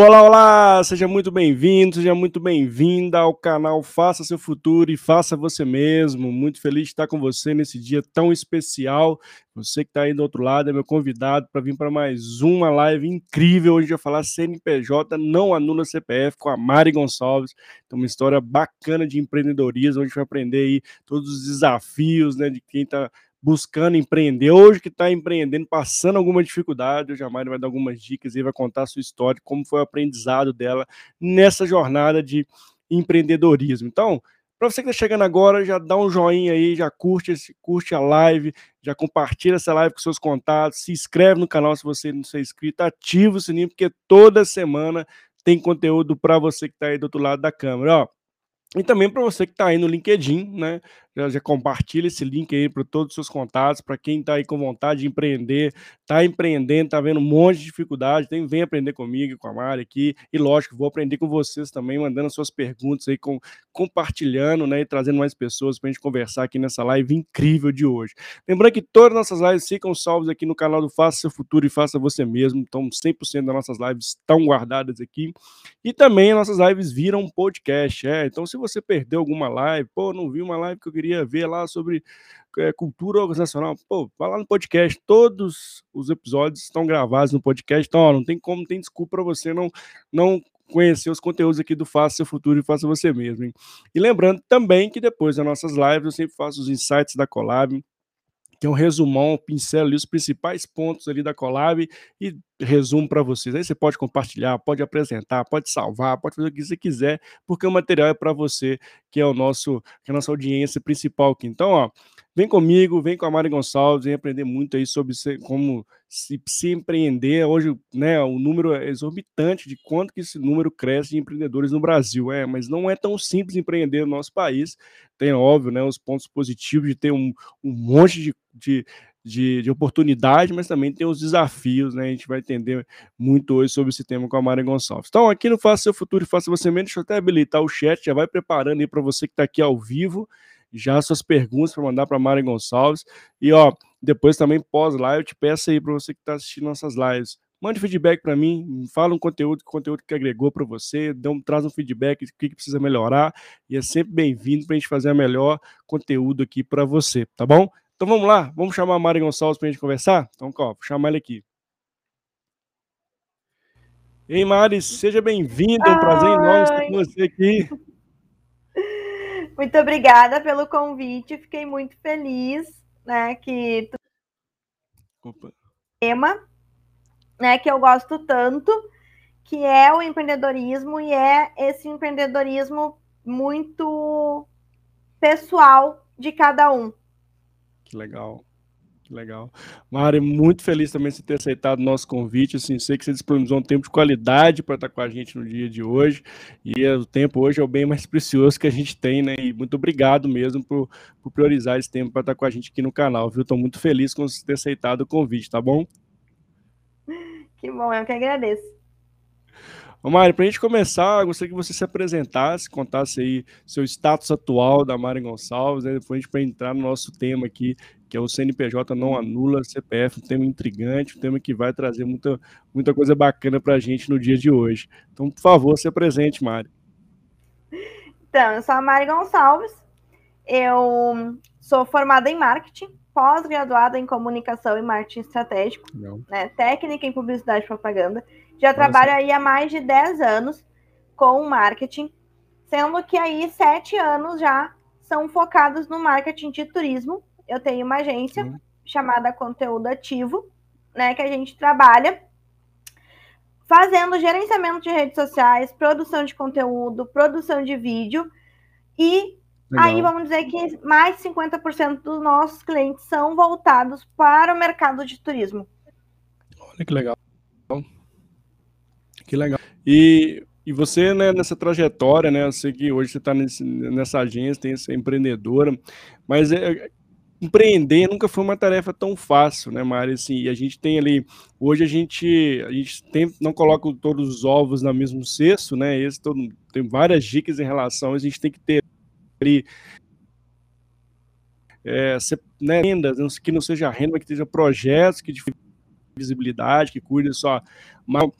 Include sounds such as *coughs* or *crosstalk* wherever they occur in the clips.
Olá, olá! Seja muito bem-vindo, seja muito bem-vinda ao canal Faça Seu Futuro e Faça Você Mesmo. Muito feliz de estar com você nesse dia tão especial. Você que está aí do outro lado é meu convidado para vir para mais uma live incrível. Hoje vai falar CNPJ não anula CPF com a Mari Gonçalves. Então, uma história bacana de empreendedorismo. Hoje a gente vai aprender aí todos os desafios né, de quem está buscando empreender, hoje que está empreendendo, passando alguma dificuldade, o Jamari vai dar algumas dicas e vai contar a sua história, como foi o aprendizado dela nessa jornada de empreendedorismo. Então, para você que está chegando agora, já dá um joinha aí, já curte, curte a live, já compartilha essa live com seus contatos, se inscreve no canal se você não é inscrito, ativa o sininho, porque toda semana tem conteúdo para você que está aí do outro lado da câmera. Ó, e também para você que está aí no LinkedIn, né? Já, já compartilha esse link aí para todos os seus contatos, para quem está aí com vontade de empreender, está empreendendo, está vendo um monte de dificuldade, tem, vem aprender comigo, com a Mari aqui, e lógico, vou aprender com vocês também, mandando suas perguntas aí, com, compartilhando, né, e trazendo mais pessoas para a gente conversar aqui nessa live incrível de hoje. Lembrando que todas as nossas lives ficam salvas aqui no canal do Faça Seu Futuro e Faça Você Mesmo, então 100% das nossas lives estão guardadas aqui, e também as nossas lives viram podcast, é, então se você perdeu alguma live, pô, não vi uma live que eu queria queria ver lá sobre é, cultura organizacional, pô, vai lá no podcast, todos os episódios estão gravados no podcast, então ó, não tem como, tem desculpa para você não, não conhecer os conteúdos aqui do Faça Seu Futuro e Faça Você Mesmo. Hein? E lembrando também que depois das nossas lives eu sempre faço os insights da Collab, que é um resumão, um pincel ali, os principais pontos ali da collab e resumo para vocês. Aí você pode compartilhar, pode apresentar, pode salvar, pode fazer o que você quiser, porque o material é para você, que é o nosso, que é a nossa audiência principal aqui. Então, ó, vem comigo, vem com a Mari Gonçalves, vem aprender muito aí sobre como se, se empreender. Hoje, né, o número é exorbitante de quanto que esse número cresce de empreendedores no Brasil, é, mas não é tão simples empreender no nosso país. Tem, óbvio, né, os pontos positivos de ter um, um monte de, de de, de, oportunidade, mas também tem os desafios, né? A gente vai entender muito hoje sobre esse tema com a Mari Gonçalves. Então, aqui no Faça Seu Futuro e Faça Você Mesmo, deixa eu até habilitar o chat, já vai preparando aí para você que está aqui ao vivo, já suas perguntas para mandar para a Mari Gonçalves. E, ó, depois também pós-live, eu te peço aí para você que está assistindo nossas lives, mande feedback para mim, fala um conteúdo, conteúdo que agregou para você, um, traz um feedback do que, que precisa melhorar, e é sempre bem-vindo para a gente fazer o melhor conteúdo aqui para você, tá bom? Então vamos lá, vamos chamar a Mari Gonçalves para a gente conversar? Então, ó, vou chamar ele aqui. Ei, Mari, seja bem-vinda, é um prazer enorme estar com você aqui. *laughs* Muito obrigada pelo convite, fiquei muito feliz, né, que tu... tema, né, que eu gosto tanto, que é o empreendedorismo e é esse empreendedorismo muito pessoal de cada um. Que legal. Que legal. Mari, muito feliz também de ter aceitado o nosso convite. Assim, sei que você disponibilizou um tempo de qualidade para estar com a gente no dia de hoje. E o tempo hoje é o bem mais precioso que a gente tem, né? E muito obrigado mesmo por, por priorizar esse tempo para estar com a gente aqui no canal, viu? Estou muito feliz com você ter aceitado o convite, tá bom? Que bom, eu que agradeço. Ô Mari, para a gente começar, gostaria que você se apresentasse, contasse aí seu status atual da Mari Gonçalves, né? depois a gente para entrar no nosso tema aqui, que é o CNPJ não anula CPF, um tema intrigante, um tema que vai trazer muita, muita coisa bacana para a gente no dia de hoje. Então, por favor, se apresente, Mari. Então, eu sou a Mari Gonçalves, eu sou formada em marketing, pós-graduada em comunicação e marketing estratégico, né, técnica em publicidade e propaganda. Já trabalho aí há mais de 10 anos com marketing, sendo que aí sete anos já são focados no marketing de turismo. Eu tenho uma agência uhum. chamada Conteúdo Ativo, né, que a gente trabalha fazendo gerenciamento de redes sociais, produção de conteúdo, produção de vídeo e Legal. Aí vamos dizer que mais de 50% dos nossos clientes são voltados para o mercado de turismo. Olha que legal. Que legal. E, e você, né, nessa trajetória, né, eu sei que hoje você está nessa agência, tem essa empreendedora, mas é, empreender nunca foi uma tarefa tão fácil, né, Mari? Assim, e a gente tem ali, hoje a gente, a gente tem, não coloca todos os ovos no mesmo cesto, né? Esse todo, tem várias dicas em relação, a gente tem que ter ali é, né, rendas, que não seja renda, mas que seja projetos que de visibilidade, que cuide só. Mas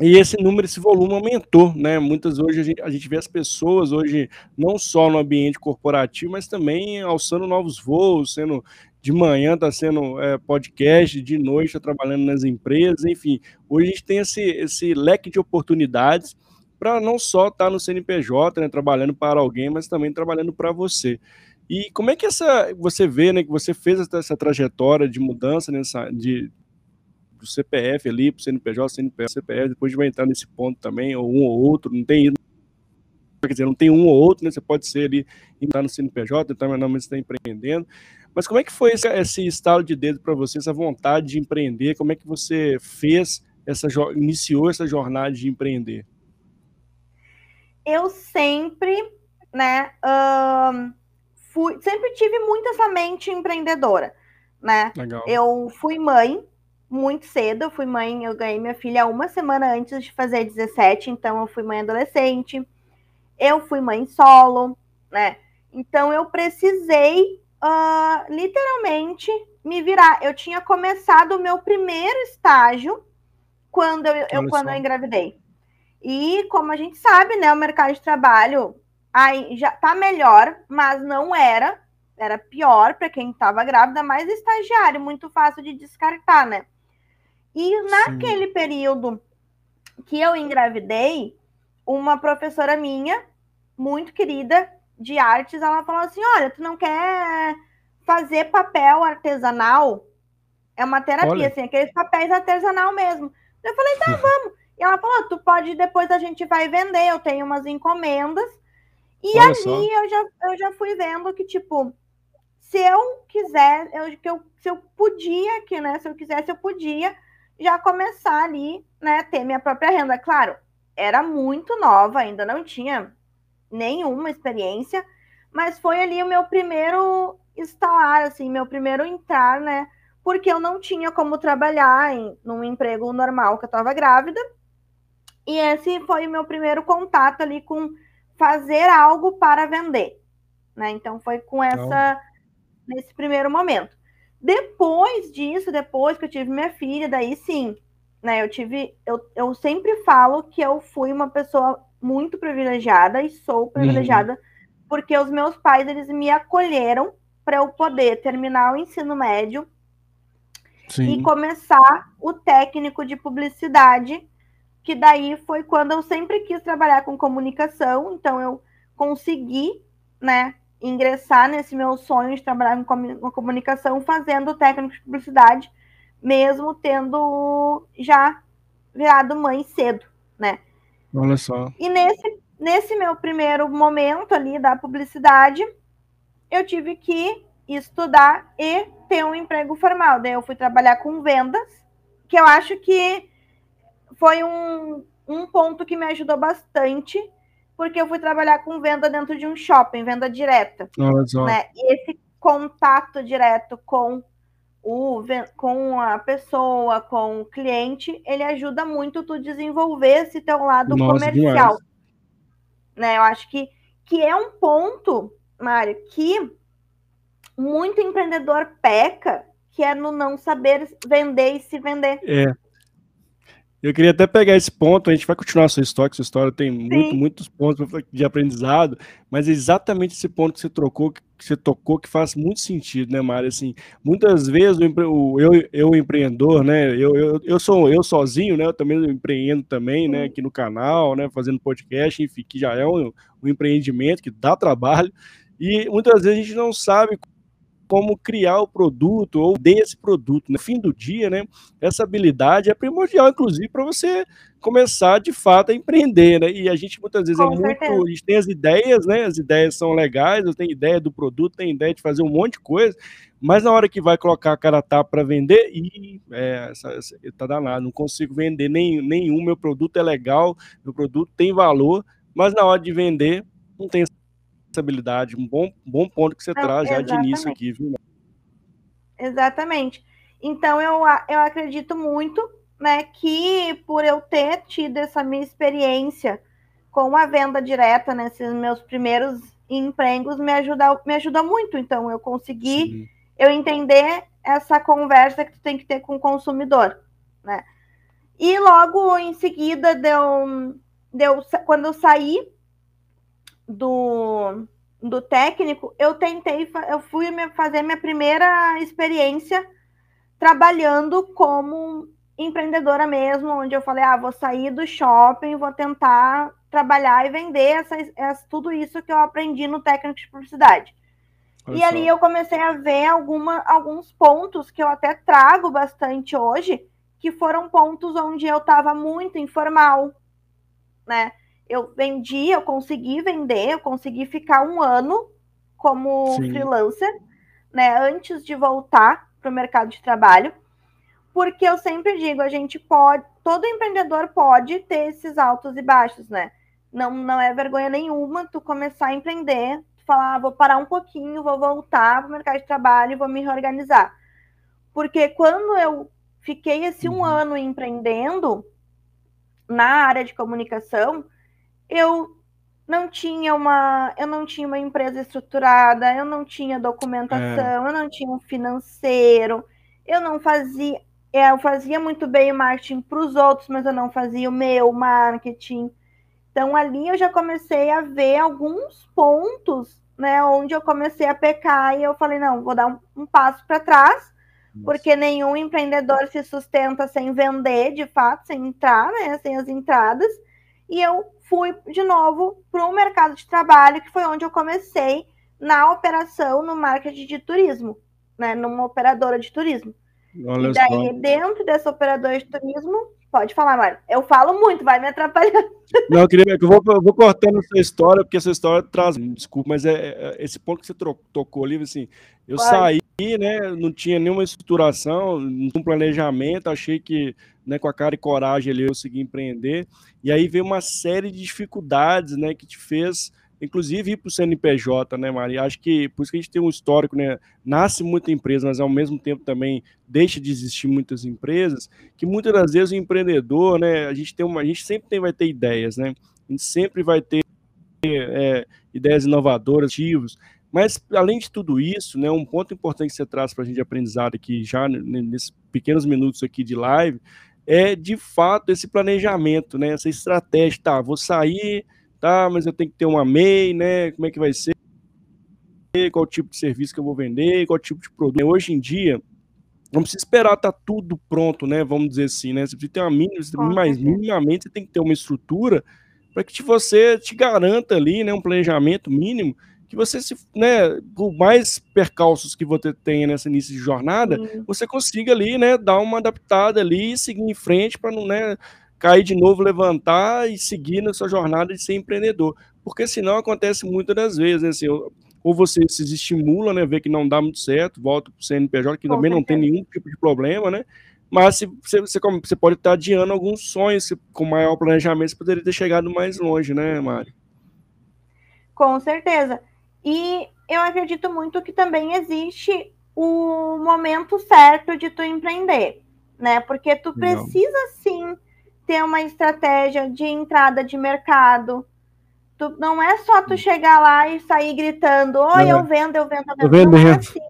e esse número, esse volume aumentou, né? Muitas hoje a gente, a gente vê as pessoas hoje não só no ambiente corporativo, mas também alçando novos voos, sendo de manhã está sendo é, podcast, de noite está trabalhando nas empresas, enfim. Hoje a gente tem esse, esse leque de oportunidades para não só estar tá no CNPJ, né, trabalhando para alguém, mas também trabalhando para você. E como é que essa você vê, né, que você fez essa, essa trajetória de mudança nessa de do CPF ali para o CNPJ, CNPJ, CPF, depois vai entrar nesse ponto também, ou um ou outro, não tem quer dizer, não tem um ou outro, né? Você pode ser ali, entrar no CNPJ, então normalmente você está empreendendo. Mas como é que foi esse, esse estalo de dedo para você, essa vontade de empreender? Como é que você fez essa iniciou essa jornada de empreender? Eu sempre, né, fui, sempre tive muito essa mente empreendedora, né? Legal. Eu fui mãe muito cedo, eu fui mãe, eu ganhei minha filha uma semana antes de fazer 17, então eu fui mãe adolescente. Eu fui mãe solo, né? Então eu precisei uh, literalmente me virar. Eu tinha começado o meu primeiro estágio quando eu, eu quando eu engravidei. E como a gente sabe, né, o mercado de trabalho aí já tá melhor, mas não era, era pior para quem estava grávida, mas estagiário, muito fácil de descartar, né? E naquele Sim. período que eu engravidei, uma professora minha, muito querida de artes, ela falou assim: Olha, tu não quer fazer papel artesanal? É uma terapia, Olha. assim, aqueles papéis artesanal mesmo. Eu falei, tá, vamos. E ela falou: tu pode, depois a gente vai vender, eu tenho umas encomendas. E Olha ali eu já, eu já fui vendo que, tipo, se eu quiser, eu, que eu, se eu podia aqui, né? Se eu quisesse, eu podia já começar ali, né? Ter minha própria renda. Claro, era muito nova, ainda não tinha nenhuma experiência, mas foi ali o meu primeiro instalar, assim, meu primeiro entrar, né? Porque eu não tinha como trabalhar em num emprego normal que eu estava grávida. E esse foi o meu primeiro contato ali com fazer algo para vender, né? Então foi com essa nesse primeiro momento. Depois disso, depois que eu tive minha filha, daí sim, né? Eu tive, eu, eu sempre falo que eu fui uma pessoa muito privilegiada e sou privilegiada uhum. porque os meus pais eles me acolheram para eu poder terminar o ensino médio Sim. e começar o técnico de publicidade, que daí foi quando eu sempre quis trabalhar com comunicação, então eu consegui, né, ingressar nesse meu sonho de trabalhar com comunicação fazendo técnico de publicidade, mesmo tendo já virado mãe cedo, né? Olha só. E nesse, nesse meu primeiro momento ali da publicidade, eu tive que estudar e ter um emprego formal. Daí eu fui trabalhar com vendas, que eu acho que foi um, um ponto que me ajudou bastante, porque eu fui trabalhar com venda dentro de um shopping, venda direta. Só. Né? E esse contato direto com o, com a pessoa, com o cliente, ele ajuda muito tu desenvolver esse teu lado Nossa, comercial. Né? Eu acho que, que é um ponto, Mário, que muito empreendedor peca, que é no não saber vender e se vender. É. Eu queria até pegar esse ponto, a gente vai continuar a sua história, sua história tem muito, muitos pontos de aprendizado, mas é exatamente esse ponto que você trocou, que você tocou, que faz muito sentido, né, Mário? Assim, muitas vezes o, eu, eu empreendedor, né, eu, eu, eu sou eu sozinho, né, eu também empreendo também, né, aqui no canal, né, fazendo podcast, enfim, que já é um, um empreendimento que dá trabalho, e muitas vezes a gente não sabe como criar o produto ou desse produto. No fim do dia, né, essa habilidade é primordial, inclusive, para você começar de fato a empreender, né? E a gente muitas vezes é Com é certeza. muito. A gente tem as ideias, né? As ideias são legais, eu tenho ideia do produto, tenho ideia de fazer um monte de coisa, mas na hora que vai colocar a cara tapa para vender, e é, essa, essa, tá danado, não consigo vender nem, nenhum, meu produto é legal, meu produto tem valor, mas na hora de vender, não tem habilidade, um bom, bom ponto que você Não, traz já de início aqui, viu? Exatamente. Então eu, eu acredito muito, né, que por eu ter tido essa minha experiência com a venda direta nesses meus primeiros empregos me ajuda, me ajuda muito. Então eu consegui Sim. eu entender essa conversa que tu tem que ter com o consumidor, né? E logo em seguida deu, deu quando eu saí do, do técnico, eu tentei, eu fui fazer minha primeira experiência trabalhando como empreendedora mesmo, onde eu falei, ah, vou sair do shopping, vou tentar trabalhar e vender essa, essa, tudo isso que eu aprendi no técnico de publicidade. Olha e só. ali eu comecei a ver alguma, alguns pontos que eu até trago bastante hoje, que foram pontos onde eu estava muito informal, né? Eu vendi, eu consegui vender, eu consegui ficar um ano como Sim. freelancer, né? Antes de voltar para o mercado de trabalho, porque eu sempre digo, a gente pode, todo empreendedor pode ter esses altos e baixos, né? Não, não é vergonha nenhuma tu começar a empreender, tu falar, ah, vou parar um pouquinho, vou voltar para o mercado de trabalho e vou me reorganizar. Porque quando eu fiquei esse um uhum. ano empreendendo na área de comunicação, eu não tinha uma, eu não tinha uma empresa estruturada, eu não tinha documentação, é. eu não tinha um financeiro, eu não fazia, é, eu fazia muito bem o marketing para os outros, mas eu não fazia o meu marketing. Então ali eu já comecei a ver alguns pontos, né, onde eu comecei a pecar e eu falei não, vou dar um, um passo para trás porque nenhum empreendedor se sustenta sem vender, de fato, sem entrar, né, sem as entradas. E eu fui de novo para o mercado de trabalho, que foi onde eu comecei na operação no marketing de turismo, né, numa operadora de turismo. Olha e daí, só. dentro dessa operadora de turismo, pode falar, Mário. Eu falo muito, vai me atrapalhar. Não, eu queria eu vou, eu vou cortando essa história, porque essa história traz. Desculpa, mas é, é esse ponto que você tocou ali, assim, eu pode. saí né, não tinha nenhuma estruturação, um planejamento, achei que né, com a cara e coragem ali eu consegui empreender, e aí veio uma série de dificuldades, né, que te fez, inclusive, ir para o CNPJ, né, Maria? Acho que por isso que a gente tem um histórico, né, nasce muita empresa, mas ao mesmo tempo também deixa de existir muitas empresas, que muitas das vezes o empreendedor, né, a gente tem uma, a gente sempre tem, vai ter ideias, né, a gente sempre vai ter é, ideias inovadoras, ativos, mas, além de tudo isso, né, um ponto importante que você traz para a gente de aprendizado aqui, já nesses pequenos minutos aqui de live, é, de fato, esse planejamento, né, essa estratégia, tá, vou sair, tá, mas eu tenho que ter uma MEI, né, como é que vai ser, qual tipo de serviço que eu vou vender, qual tipo de produto. Hoje em dia, não precisa esperar estar tá tudo pronto, né, vamos dizer assim, né, você precisa ter uma mínima, mais minimamente, você tem que ter uma estrutura para que você te garanta ali, né, um planejamento mínimo, que você se, né, por mais percalços que você tenha nessa início de jornada, Sim. você consiga ali, né, dar uma adaptada ali e seguir em frente para não, né, cair de novo, levantar e seguir na sua jornada de ser empreendedor. Porque senão acontece muitas das vezes, né, assim, ou você se estimula, né, vê que não dá muito certo, volta para o CNPJ, que Com também certeza. não tem nenhum tipo de problema, né, mas se, você, você, pode estar adiando alguns sonhos, com maior planejamento você poderia ter chegado mais longe, né, Mário? Com certeza. E eu acredito muito que também existe o momento certo de tu empreender, né? Porque tu precisa ter uma estratégia de entrada de mercado. Tu, não é só tu chegar lá e sair gritando, oi, eu vendo, eu vendo, eu vendo. Não é assim.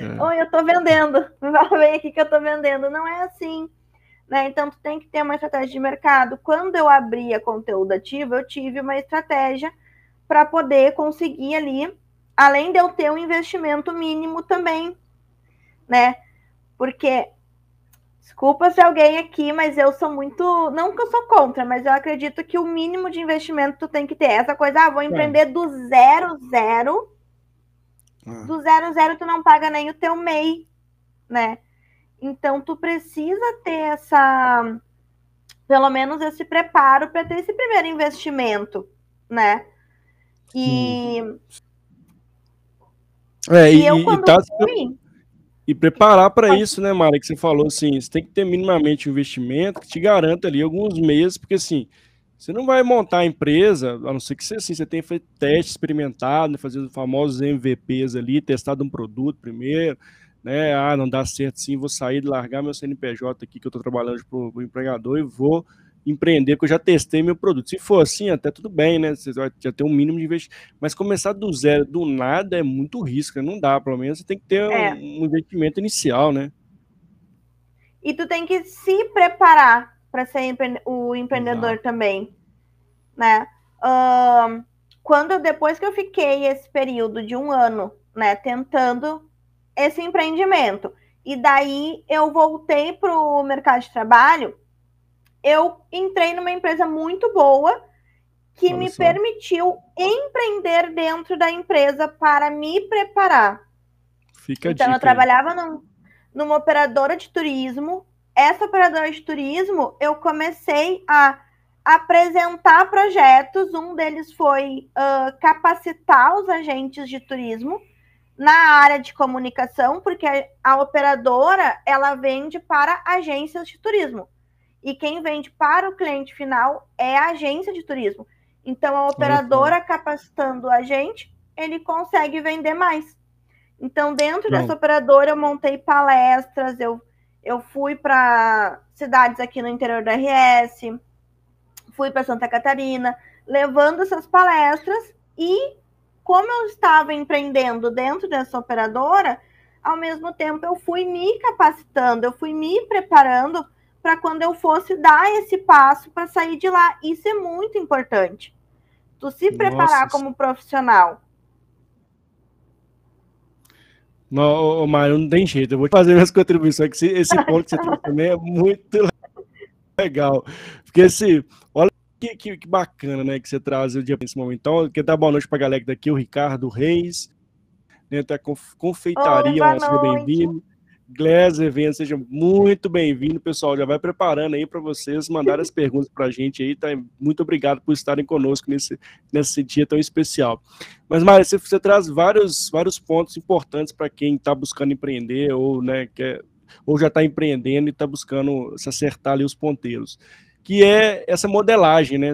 É. Oi, eu tô vendendo. *laughs* Vem aqui que eu tô vendendo. Não é assim. Né? Então, tu tem que ter uma estratégia de mercado. Quando eu abri a conteúdo ativo, eu tive uma estratégia para poder conseguir ali, além de eu ter um investimento mínimo também, né? Porque desculpa se alguém aqui, mas eu sou muito, não que eu sou contra, mas eu acredito que o mínimo de investimento tu tem que ter essa coisa, ah, vou é. empreender é. do zero zero. Ah. Do zero zero tu não paga nem o teu MEI, né? Então tu precisa ter essa pelo menos esse preparo para ter esse primeiro investimento, né? E, é, e, e eu quando e tá, fui... E preparar para isso, né, Mara, que você falou assim, você tem que ter minimamente um investimento que te garanta ali alguns meses, porque assim, você não vai montar a empresa, a não ser que você, assim, você tenha feito teste experimentado, né, fazendo famosos MVPs ali, testado um produto primeiro, né, ah, não dá certo sim, vou sair, largar meu CNPJ aqui que eu estou trabalhando para o empregador e vou empreender, porque eu já testei meu produto. Se for assim, até tudo bem, né? Você vai já ter um mínimo de investimento. Mas começar do zero, do nada, é muito risco, não dá. Pelo menos você tem que ter é. um, investimento inicial, né? E tu tem que se preparar para ser empre o empreendedor Exato. também, né? Uh, quando depois que eu fiquei esse período de um ano, né, tentando esse empreendimento, e daí eu voltei para o mercado de trabalho, eu entrei numa empresa muito boa que Olha me só. permitiu empreender dentro da empresa para me preparar. Fica então, eu trabalhava num, numa operadora de turismo. Essa operadora de turismo, eu comecei a apresentar projetos. Um deles foi uh, capacitar os agentes de turismo na área de comunicação, porque a operadora ela vende para agências de turismo. E quem vende para o cliente final é a agência de turismo. Então, a operadora capacitando a gente, ele consegue vender mais. Então, dentro Não. dessa operadora, eu montei palestras, eu, eu fui para cidades aqui no interior da RS, fui para Santa Catarina, levando essas palestras e, como eu estava empreendendo dentro dessa operadora, ao mesmo tempo eu fui me capacitando, eu fui me preparando para quando eu fosse dar esse passo para sair de lá. Isso é muito importante tu se preparar Nossa. como profissional. Não, Mário, não tem jeito. Eu vou fazer minhas contribuições, que esse ponto que você trouxe também é muito *laughs* legal. Porque assim, olha que, que, que, bacana, né, que você traz o dia nesse momento. Então, quer dar boa noite para a galera daqui, o Ricardo Reis, dentro da confeitaria, Oi, bem-vindo. Glass Events, seja muito bem-vindo, pessoal. Já vai preparando aí para vocês mandar as perguntas para a gente aí. Tá? Muito obrigado por estarem conosco nesse, nesse dia tão especial. Mas, Mário, você, você traz vários, vários pontos importantes para quem está buscando empreender ou, né, quer, ou já está empreendendo e está buscando se acertar ali os ponteiros. Que é essa modelagem, né?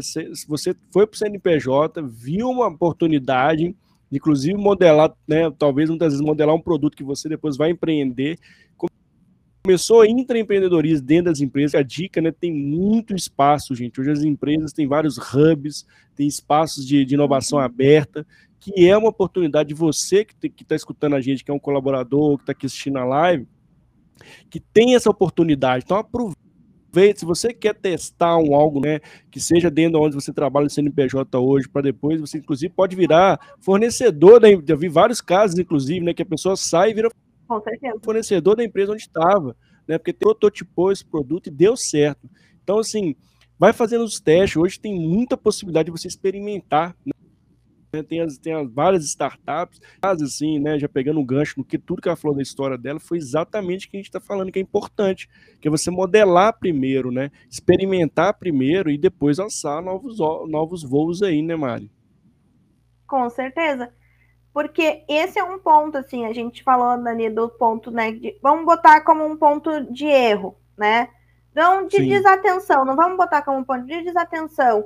Você foi para o CNPJ, viu uma oportunidade inclusive modelar, né, talvez muitas vezes modelar um produto que você depois vai empreender. Começou intraempreendedorismo dentro das empresas, a dica, né, tem muito espaço, gente. Hoje as empresas têm vários hubs, tem espaços de, de inovação uhum. aberta, que é uma oportunidade de você que está escutando a gente, que é um colaborador, que está aqui assistindo a live, que tem essa oportunidade. Então aproveita aproveite, se você quer testar um algo, né, que seja dentro de onde você trabalha no CNPJ hoje, para depois você inclusive pode virar fornecedor da, eu vi vários casos inclusive, né, que a pessoa sai e vira fornecedor da empresa onde estava, né, porque prototipou esse produto e deu certo. Então assim, vai fazendo os testes, hoje tem muita possibilidade de você experimentar, né? Né, tem, as, tem as várias startups, assim, né, já pegando um gancho no que tudo que ela falou da história dela, foi exatamente o que a gente está falando que é importante, que é você modelar primeiro, né, experimentar primeiro e depois lançar novos, novos voos aí, né, Mari? Com certeza. Porque esse é um ponto, assim, a gente falou, Dani, do ponto, né, de, vamos botar como um ponto de erro, né, não de Sim. desatenção, não vamos botar como um ponto de desatenção,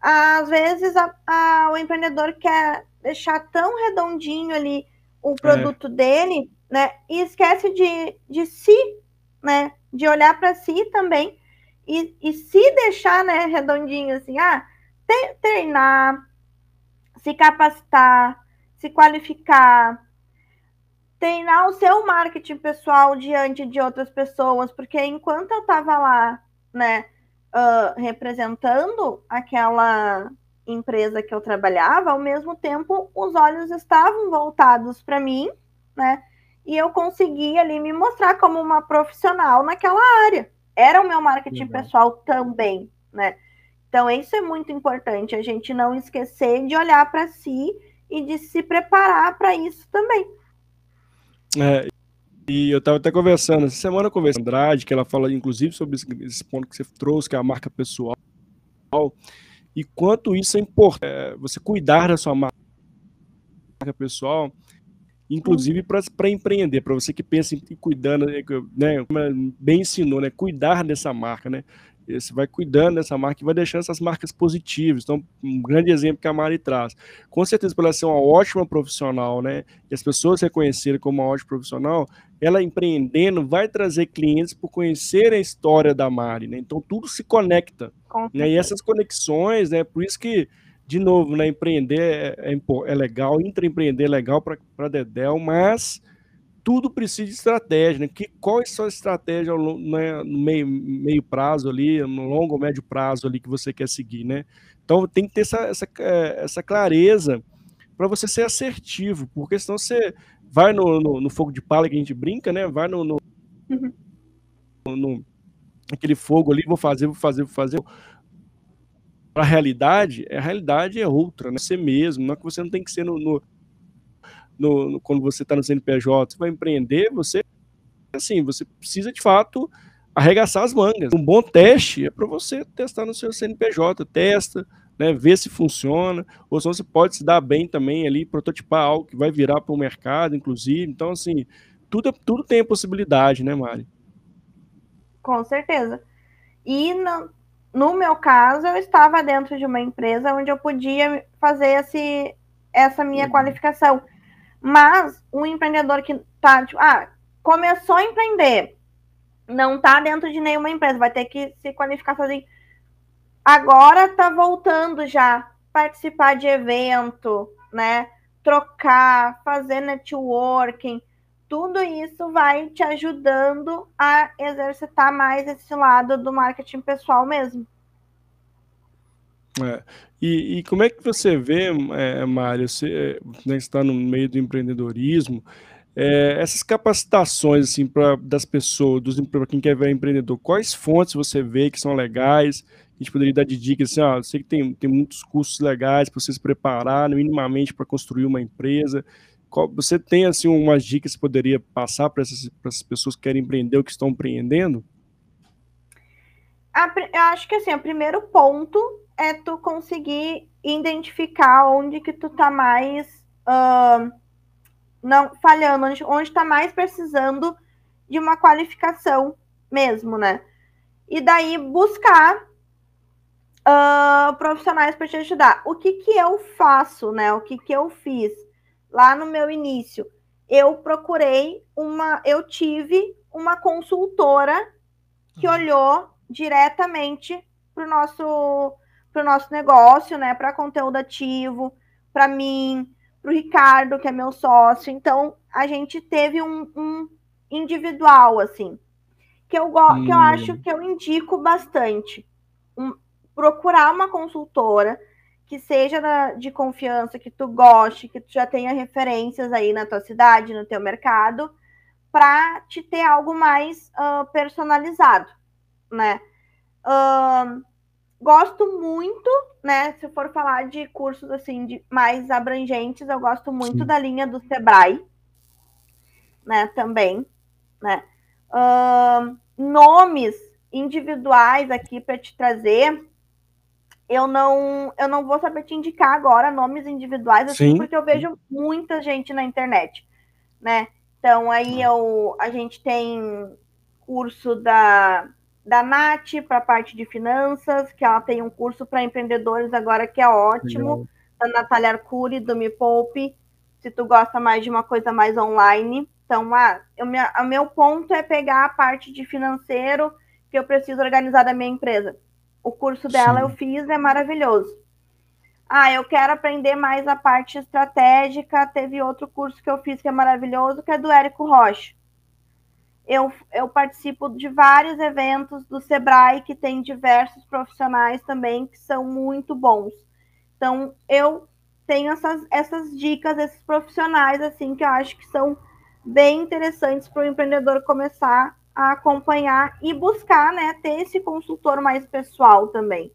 às vezes a, a, o empreendedor quer deixar tão redondinho ali o produto é. dele, né? E esquece de, de si, né? De olhar para si também e, e se deixar, né, redondinho assim, ah, treinar, se capacitar, se qualificar, treinar o seu marketing pessoal diante de outras pessoas, porque enquanto eu estava lá, né, uh, representando aquela empresa que eu trabalhava, ao mesmo tempo os olhos estavam voltados para mim, né? E eu conseguia ali me mostrar como uma profissional naquela área. Era o meu marketing uhum. pessoal também, né? Então, isso é muito importante, a gente não esquecer de olhar para si e de se preparar para isso também. É, e eu estava até conversando, essa semana eu conversei com a Andrade, que ela fala inclusive sobre esse, ponto que você trouxe, que é a marca pessoal, e quanto isso é importante, é, você cuidar da sua marca pessoal, inclusive para empreender, para você que pensa em cuidando, né, né, bem ensinou, né, cuidar dessa marca, né, você vai cuidando dessa marca e vai deixando essas marcas positivas. Então, um grande exemplo que a Mari traz. Com certeza, por ela ser uma ótima profissional, né? E as pessoas reconhecerem como uma ótima profissional, ela empreendendo vai trazer clientes por conhecer a história da Mari, né? Então, tudo se conecta. Né? E essas conexões, né? Por isso que, de novo, né? Empreender é, é, é legal, intraempreender é legal para Dedel, mas tudo precisa de estratégia, né? Que, qual é a sua estratégia né, no meio, meio prazo ali, no longo ou médio prazo ali que você quer seguir, né? Então tem que ter essa, essa, é, essa clareza para você ser assertivo, porque senão você vai no, no, no, fogo de palha que a gente brinca, né? Vai no, no, uhum. no aquele fogo ali, vou fazer, vou fazer, vou fazer. A realidade, a realidade é outra, né? Você mesmo, não é que você não tem que ser no, no, no quando você está no CNPJ, você vai empreender, você assim, você precisa de fato arregaçar as mangas. Um bom teste é para você testar no seu CNPJ, testa, né, ver se funciona, ou se você pode se dar bem também ali, prototipar algo que vai virar para o mercado, inclusive. Então, assim, tudo, tudo tem a possibilidade, né, Mari? Com certeza. E no, no meu caso, eu estava dentro de uma empresa onde eu podia fazer esse, essa minha uhum. qualificação. Mas um empreendedor que tá, tipo, ah, começou a empreender, não está dentro de nenhuma empresa, vai ter que se qualificar sozinho agora tá voltando já participar de evento, né? Trocar, fazer networking, tudo isso vai te ajudando a exercitar mais esse lado do marketing pessoal mesmo. É. E, e, como é que você vê, é, Mário, você né, está no meio do empreendedorismo, é, essas capacitações assim, pra, das pessoas, para quem quer ver empreendedor, quais fontes você vê que são legais a gente poderia dar de dicas assim, ó, sei que tem, tem muitos cursos legais para você se preparar minimamente para construir uma empresa. Qual, você tem assim umas dicas que poderia passar para essas, essas pessoas que querem empreender ou que estão empreendendo? Eu acho que assim, o primeiro ponto é tu conseguir identificar onde que tu tá mais uh, não falhando, onde, onde tá mais precisando de uma qualificação mesmo, né? E daí buscar uh, profissionais para te ajudar. O que, que eu faço, né? O que, que eu fiz lá no meu início? Eu procurei uma, eu tive uma consultora que uhum. olhou diretamente para o nosso, pro nosso negócio, né? Para conteúdo ativo, para mim, para o Ricardo, que é meu sócio. Então, a gente teve um, um individual, assim, que eu, hum. que eu acho hum. que eu indico bastante. Um, procurar uma consultora que seja da, de confiança, que tu goste, que tu já tenha referências aí na tua cidade, no teu mercado, para te ter algo mais uh, personalizado, né? Uh, gosto muito, né? Se for falar de cursos assim de mais abrangentes, eu gosto muito Sim. da linha do Sebrae, né? Também, né? Uh, nomes individuais aqui para te trazer eu não, eu não vou saber te indicar agora nomes individuais, assim, porque eu vejo muita gente na internet, né? Então, aí eu, a gente tem curso da, da Nath para a parte de finanças, que ela tem um curso para empreendedores agora que é ótimo, da Natália Arcuri, do Me Poupe, se tu gosta mais de uma coisa mais online. Então, ah, eu, minha, o meu ponto é pegar a parte de financeiro que eu preciso organizar da minha empresa o curso dela Sim. eu fiz, é maravilhoso. Ah, eu quero aprender mais a parte estratégica. Teve outro curso que eu fiz que é maravilhoso, que é do Érico Rocha. Eu, eu participo de vários eventos do Sebrae, que tem diversos profissionais também que são muito bons. Então, eu tenho essas, essas dicas, esses profissionais, assim, que eu acho que são bem interessantes para o empreendedor começar a acompanhar e buscar, né, ter esse consultor mais pessoal também.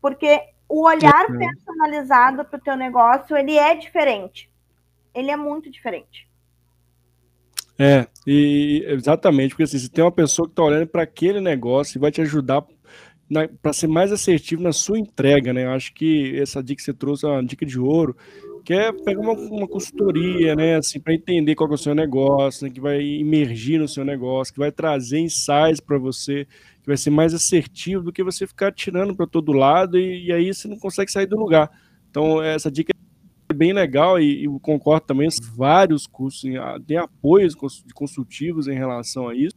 Porque o olhar uhum. personalizado para o teu negócio, ele é diferente. Ele é muito diferente. É, e exatamente, porque assim, se tem uma pessoa que está olhando para aquele negócio e vai te ajudar para ser mais assertivo na sua entrega, né? Eu acho que essa dica que você trouxe é uma dica de ouro quer pegar uma, uma consultoria, né, assim, para entender qual é o seu negócio, né, que vai emergir no seu negócio, que vai trazer insights para você, que vai ser mais assertivo do que você ficar tirando para todo lado e, e, aí você não consegue sair do lugar. Então, essa dica é bem legal e, e concordo também, vários cursos, tem apoios consultivos em relação a isso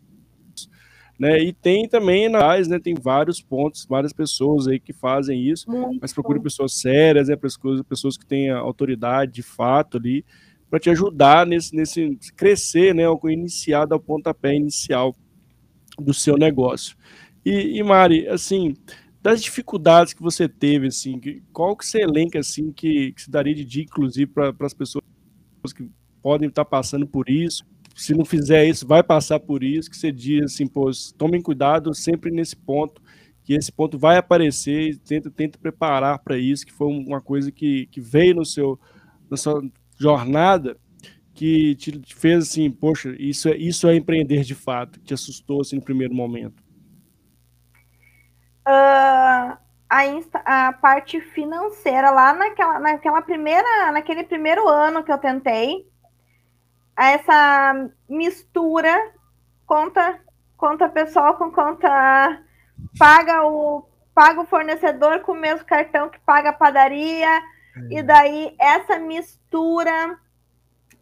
né? E tem também nas, né? Tem vários pontos, várias pessoas aí que fazem isso, Muito mas procure pessoas sérias, né? Pessoas, que têm autoridade de fato ali para te ajudar nesse, nesse crescer, né, iniciar o pontapé inicial do seu negócio. E, e Mari, assim, das dificuldades que você teve, assim, qual que você elenca, assim, que, que se daria de dica, inclusive, para as pessoas que podem estar passando por isso, se não fizer isso, vai passar por isso, que você diz assim, pô, tomem cuidado sempre nesse ponto, que esse ponto vai aparecer, tenta, tenta preparar para isso, que foi uma coisa que, que veio no seu, na sua jornada, que te fez assim, poxa, isso é, isso é empreender de fato, que te assustou assim no primeiro momento. Uh, a, insta, a parte financeira lá naquela, naquela primeira, naquele primeiro ano que eu tentei, essa mistura conta conta pessoal com conta paga o paga o fornecedor com o mesmo cartão que paga a padaria é. e daí essa mistura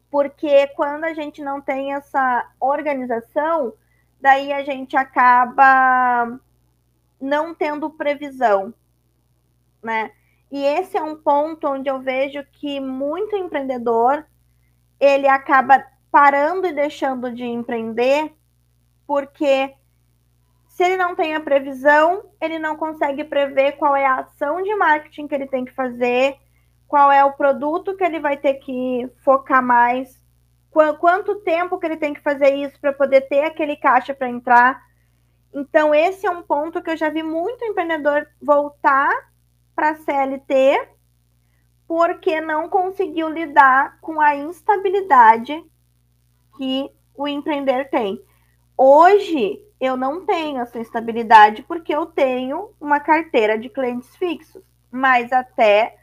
porque quando a gente não tem essa organização daí a gente acaba não tendo previsão né e esse é um ponto onde eu vejo que muito empreendedor ele acaba parando e deixando de empreender porque se ele não tem a previsão, ele não consegue prever qual é a ação de marketing que ele tem que fazer, qual é o produto que ele vai ter que focar mais, quanto tempo que ele tem que fazer isso para poder ter aquele caixa para entrar. Então, esse é um ponto que eu já vi muito empreendedor voltar para a CLT porque não conseguiu lidar com a instabilidade que o empreender tem. Hoje eu não tenho essa instabilidade porque eu tenho uma carteira de clientes fixos, mas até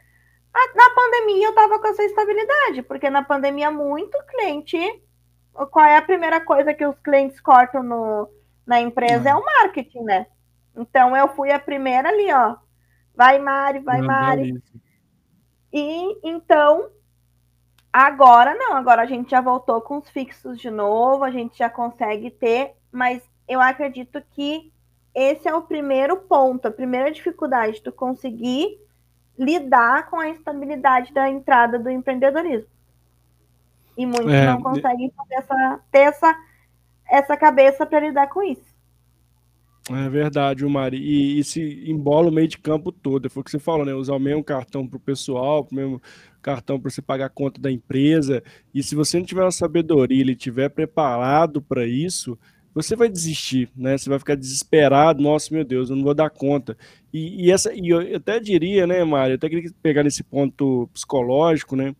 a, na pandemia eu estava com essa instabilidade, porque na pandemia muito cliente, qual é a primeira coisa que os clientes cortam no, na empresa? É o marketing, né? Então eu fui a primeira ali, ó. Vai Mari, vai não, Mari. Não e então, agora não, agora a gente já voltou com os fixos de novo, a gente já consegue ter, mas eu acredito que esse é o primeiro ponto, a primeira dificuldade, tu conseguir lidar com a instabilidade da entrada do empreendedorismo. E muitos é, não conseguem ter essa, ter essa, essa cabeça para lidar com isso. É verdade, o Mari. E, e, se embola o meio de campo todo. Foi o que você falou, né? Usar o mesmo cartão para o pessoal, o mesmo cartão para você pagar a conta da empresa. E se você não tiver uma sabedoria, ele estiver preparado para isso, você vai desistir, né? Você vai ficar desesperado. Nossa, meu Deus, eu não vou dar conta. E, e essa, e eu até diria, né, Mari? Eu até queria pegar nesse ponto psicológico, né?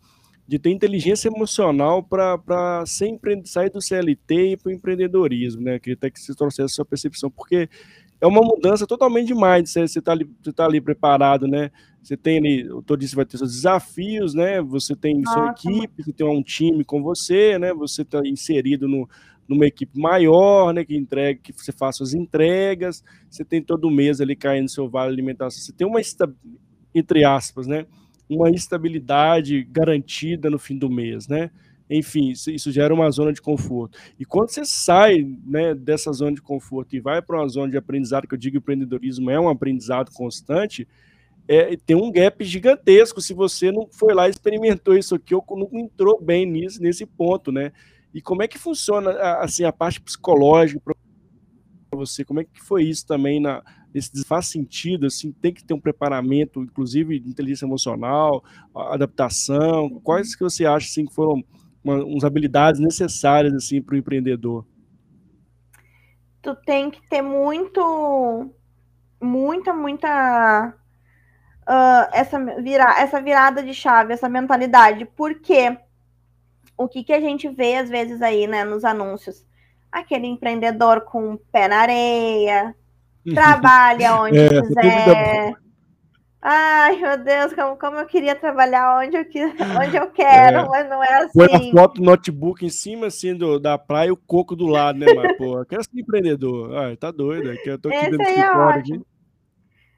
De ter inteligência emocional para sair do CLT e para o empreendedorismo, né? Queria até que você trouxesse a sua percepção, porque é uma mudança totalmente de mind, você está ali, você tá ali preparado, né? Você tem ali, tô disse, vai ter seus desafios, né? Você tem Nossa. sua equipe, você tem um time com você, né? Você está inserido no, numa equipe maior, né? Que entrega, que você faça as entregas, você tem todo mês ali caindo seu vale alimentação, você tem uma entre aspas, né? Uma estabilidade garantida no fim do mês, né? Enfim, isso, gera uma zona de conforto. E quando você sai né, dessa zona de conforto e vai para uma zona de aprendizado, que eu digo que o empreendedorismo é um aprendizado constante, é, tem um gap gigantesco se você não foi lá e experimentou isso aqui ou não entrou bem nisso, nesse ponto, né? E como é que funciona assim a parte psicológica para você? Como é que foi isso também na, esse faz sentido, assim, tem que ter um preparamento, inclusive de inteligência emocional, adaptação. Quais que você acha assim que foram uma, umas habilidades necessárias assim para o empreendedor? Tu tem que ter muito, muita, muita uh, essa vira, essa virada de chave, essa mentalidade, porque o que que a gente vê às vezes aí, né, nos anúncios? Aquele empreendedor com o pé na areia, trabalha *laughs* onde é, quiser. Ai, meu Deus, como, como eu queria trabalhar onde eu, *laughs* onde eu quero, é. mas não é assim. Põe a foto do notebook em cima, assim, do, da praia e o coco do lado, né, mas, pô, quero ser empreendedor. Ai, tá doido, é eu tô aqui Esse aí é. Aqui.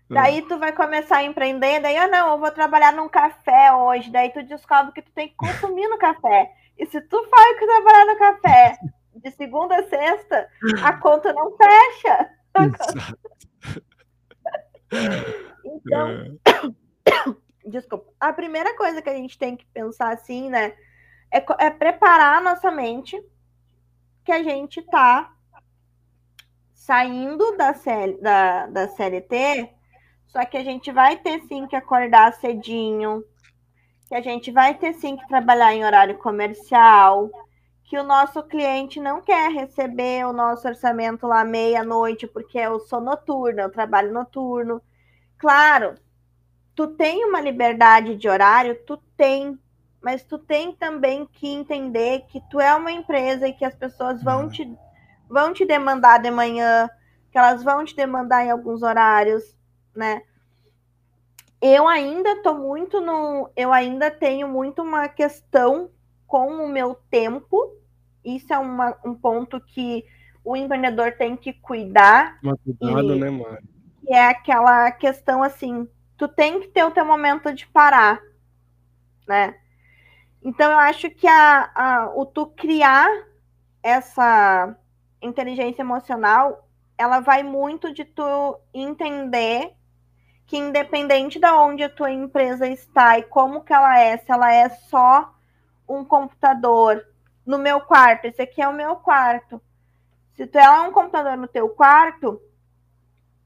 Daí tu vai começar a empreender, daí, ah, não, eu vou trabalhar num café hoje, daí tu descobre que tu tem que consumir no café. E se tu que trabalhar no café de segunda a sexta, a conta não fecha. Então, é. *coughs* desculpa. A primeira coisa que a gente tem que pensar assim, né? é, é preparar a nossa mente que a gente está saindo da, CL, da, da CLT, só que a gente vai ter sim que acordar cedinho, que a gente vai ter sim que trabalhar em horário comercial, que o nosso cliente não quer receber o nosso orçamento lá meia-noite, porque eu sou noturna, eu trabalho noturno. Claro, tu tem uma liberdade de horário, tu tem, mas tu tem também que entender que tu é uma empresa e que as pessoas vão uhum. te vão te demandar de manhã, que elas vão te demandar em alguns horários, né? Eu ainda tô muito no, eu ainda tenho muito uma questão com o meu tempo. Isso é uma, um ponto que o empreendedor tem que cuidar. Uma cuidado, e, né, Mari? é aquela questão assim, tu tem que ter o teu momento de parar, né? Então eu acho que a, a, o tu criar essa inteligência emocional, ela vai muito de tu entender que independente de onde a tua empresa está e como que ela é, se ela é só um computador no meu quarto, esse aqui é o meu quarto. Se tu é um computador no teu quarto,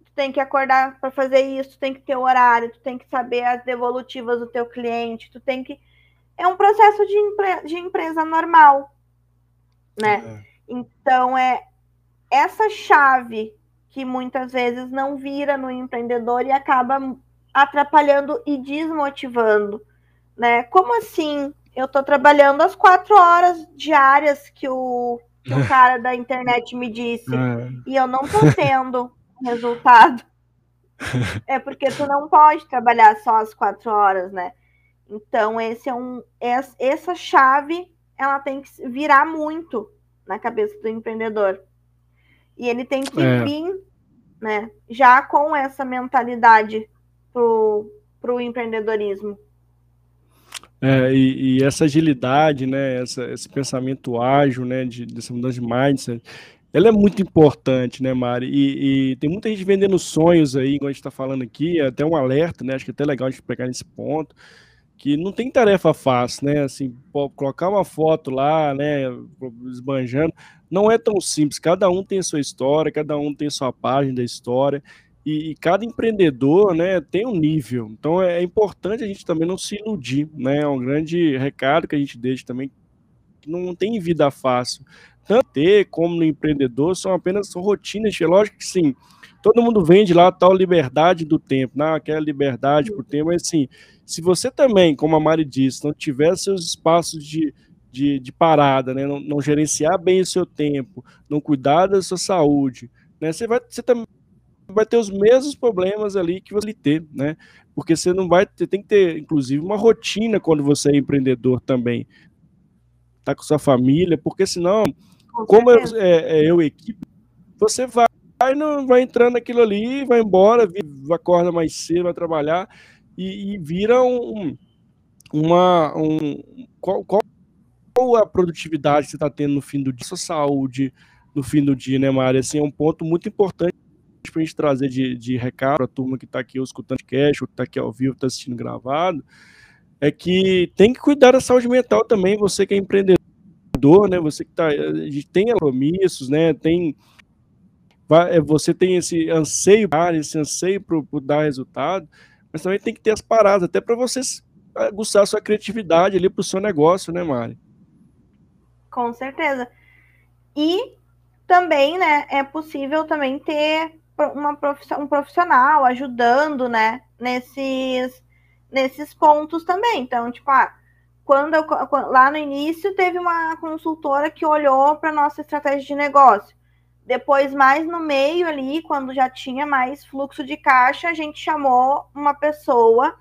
tu tem que acordar para fazer isso, tu tem que ter o horário, tu tem que saber as devolutivas do teu cliente, tu tem que é um processo de, empre... de empresa normal, né? É. Então, é essa chave que muitas vezes não vira no empreendedor e acaba atrapalhando e desmotivando, né? Como assim? Eu estou trabalhando as quatro horas diárias que o, que o *laughs* cara da internet me disse é. e eu não estou tendo *laughs* resultado. *laughs* É porque tu não pode trabalhar só as quatro horas, né? Então esse é um essa chave ela tem que virar muito na cabeça do empreendedor. E ele tem que é. vir né, já com essa mentalidade pro, pro empreendedorismo. É, e, e, essa agilidade, né, essa, esse pensamento ágil, né, de, dessa mudança de mindset, ela é muito importante, né, Mari? E, e tem muita gente vendendo sonhos aí, como a gente está falando aqui, é até um alerta, né? Acho que é até legal a gente pegar nesse ponto que não tem tarefa fácil, né? Assim, colocar uma foto lá, né, esbanjando, não é tão simples. Cada um tem a sua história, cada um tem a sua página da história, e, e cada empreendedor, né, tem um nível. Então é, é importante a gente também não se iludir, né? É um grande recado que a gente deixa também, que não tem vida fácil. Tanto ter como no empreendedor são apenas rotinas, é lógico que sim. Todo mundo vende lá a tal liberdade do tempo, né? aquela liberdade por tempo, mas assim, se você também, como a Mari disse, não tiver seus espaços de, de, de parada, né? Não, não, gerenciar bem o seu tempo, não cuidar da sua saúde, né? Você vai, você também vai ter os mesmos problemas ali que você ter, né? Porque você não vai, você tem que ter, inclusive, uma rotina quando você é empreendedor também, tá com sua família, porque senão, com como é, é, eu equipe, você vai não vai entrando aquilo ali, vai embora, acorda mais cedo, vai trabalhar e, e vira um, uma. Um, qual, qual a produtividade que você está tendo no fim do dia, sua saúde no fim do dia, né, Mário? Assim, é um ponto muito importante para a gente trazer de, de recado para a turma que está aqui escutando cash, ou que está aqui ao vivo, está assistindo gravado, é que tem que cuidar da saúde mental também, você que é empreendedor, né? Você que tá, a gente tem compromissos, né? Tem é, você tem esse anseio, esse anseio por dar resultado, mas também tem que ter as paradas, até para vocês aguçar a sua criatividade ali para o seu negócio, né, Mari? Com certeza. E também, né, é possível também ter uma um profissional ajudando, né, nesses, nesses pontos também. Então, tipo, ah, quando eu, lá no início teve uma consultora que olhou para nossa estratégia de negócio. Depois, mais no meio ali, quando já tinha mais fluxo de caixa, a gente chamou uma pessoa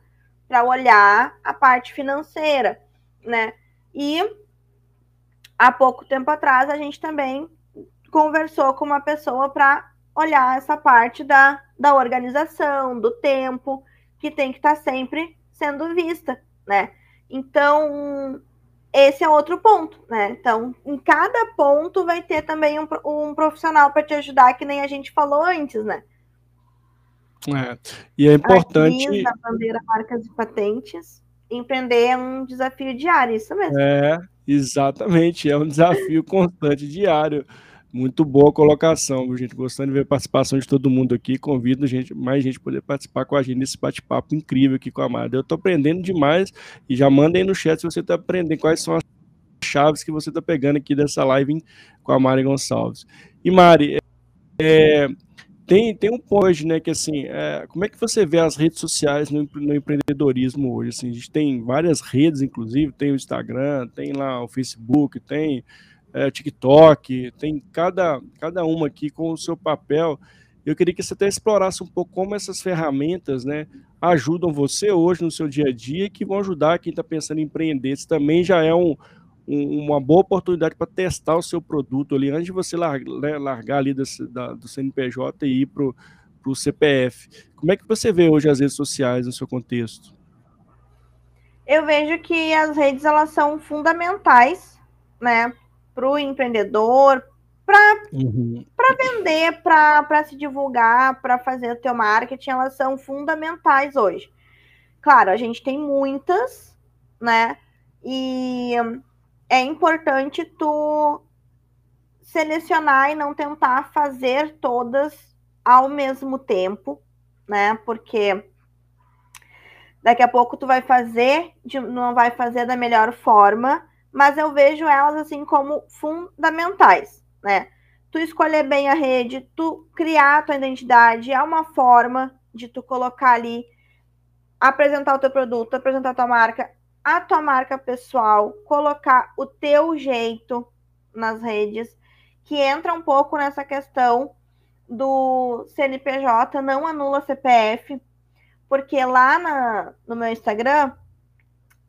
para olhar a parte financeira, né? E há pouco tempo atrás a gente também conversou com uma pessoa para olhar essa parte da, da organização, do tempo, que tem que estar tá sempre sendo vista, né? Então, esse é outro ponto, né? Então, em cada ponto vai ter também um, um profissional para te ajudar, que nem a gente falou antes, né? É. E é importante. A bandeira marcas e patentes. Empreender é um desafio diário, isso mesmo. É, Exatamente, é um desafio *laughs* constante, diário. Muito boa colocação, gente. Gostando de ver a participação de todo mundo aqui. Convido gente, mais gente poder participar com a gente nesse bate-papo incrível aqui com a Mari. Eu estou aprendendo demais e já aí no chat se você está aprendendo quais são as chaves que você está pegando aqui dessa live com a Mari Gonçalves. E Mari, é, tem, tem um ponto hoje, né, que assim, é, como é que você vê as redes sociais no, no, empreendedorismo hoje? Assim, a gente tem várias redes, inclusive, tem o Instagram, tem lá o Facebook, tem é, TikTok, tem cada, cada uma aqui com o seu papel. Eu queria que você até explorasse um pouco como essas ferramentas né, ajudam você hoje no seu dia a dia e que vão ajudar quem está pensando em empreender. Isso também já é um, um, uma boa oportunidade para testar o seu produto ali antes de você largar, né, largar ali desse, da, do CNPJ e ir para o CPF. Como é que você vê hoje as redes sociais no seu contexto? Eu vejo que as redes elas são fundamentais, né, para o empreendedor, para uhum. vender, para se divulgar, para fazer o teu marketing, elas são fundamentais hoje. Claro, a gente tem muitas, né? E é importante tu selecionar e não tentar fazer todas ao mesmo tempo, né? Porque daqui a pouco tu vai fazer, não vai fazer da melhor forma mas eu vejo elas assim como fundamentais, né? Tu escolher bem a rede, tu criar a tua identidade, é uma forma de tu colocar ali, apresentar o teu produto, apresentar a tua marca, a tua marca pessoal, colocar o teu jeito nas redes, que entra um pouco nessa questão do CNPJ, não anula CPF, porque lá na, no meu Instagram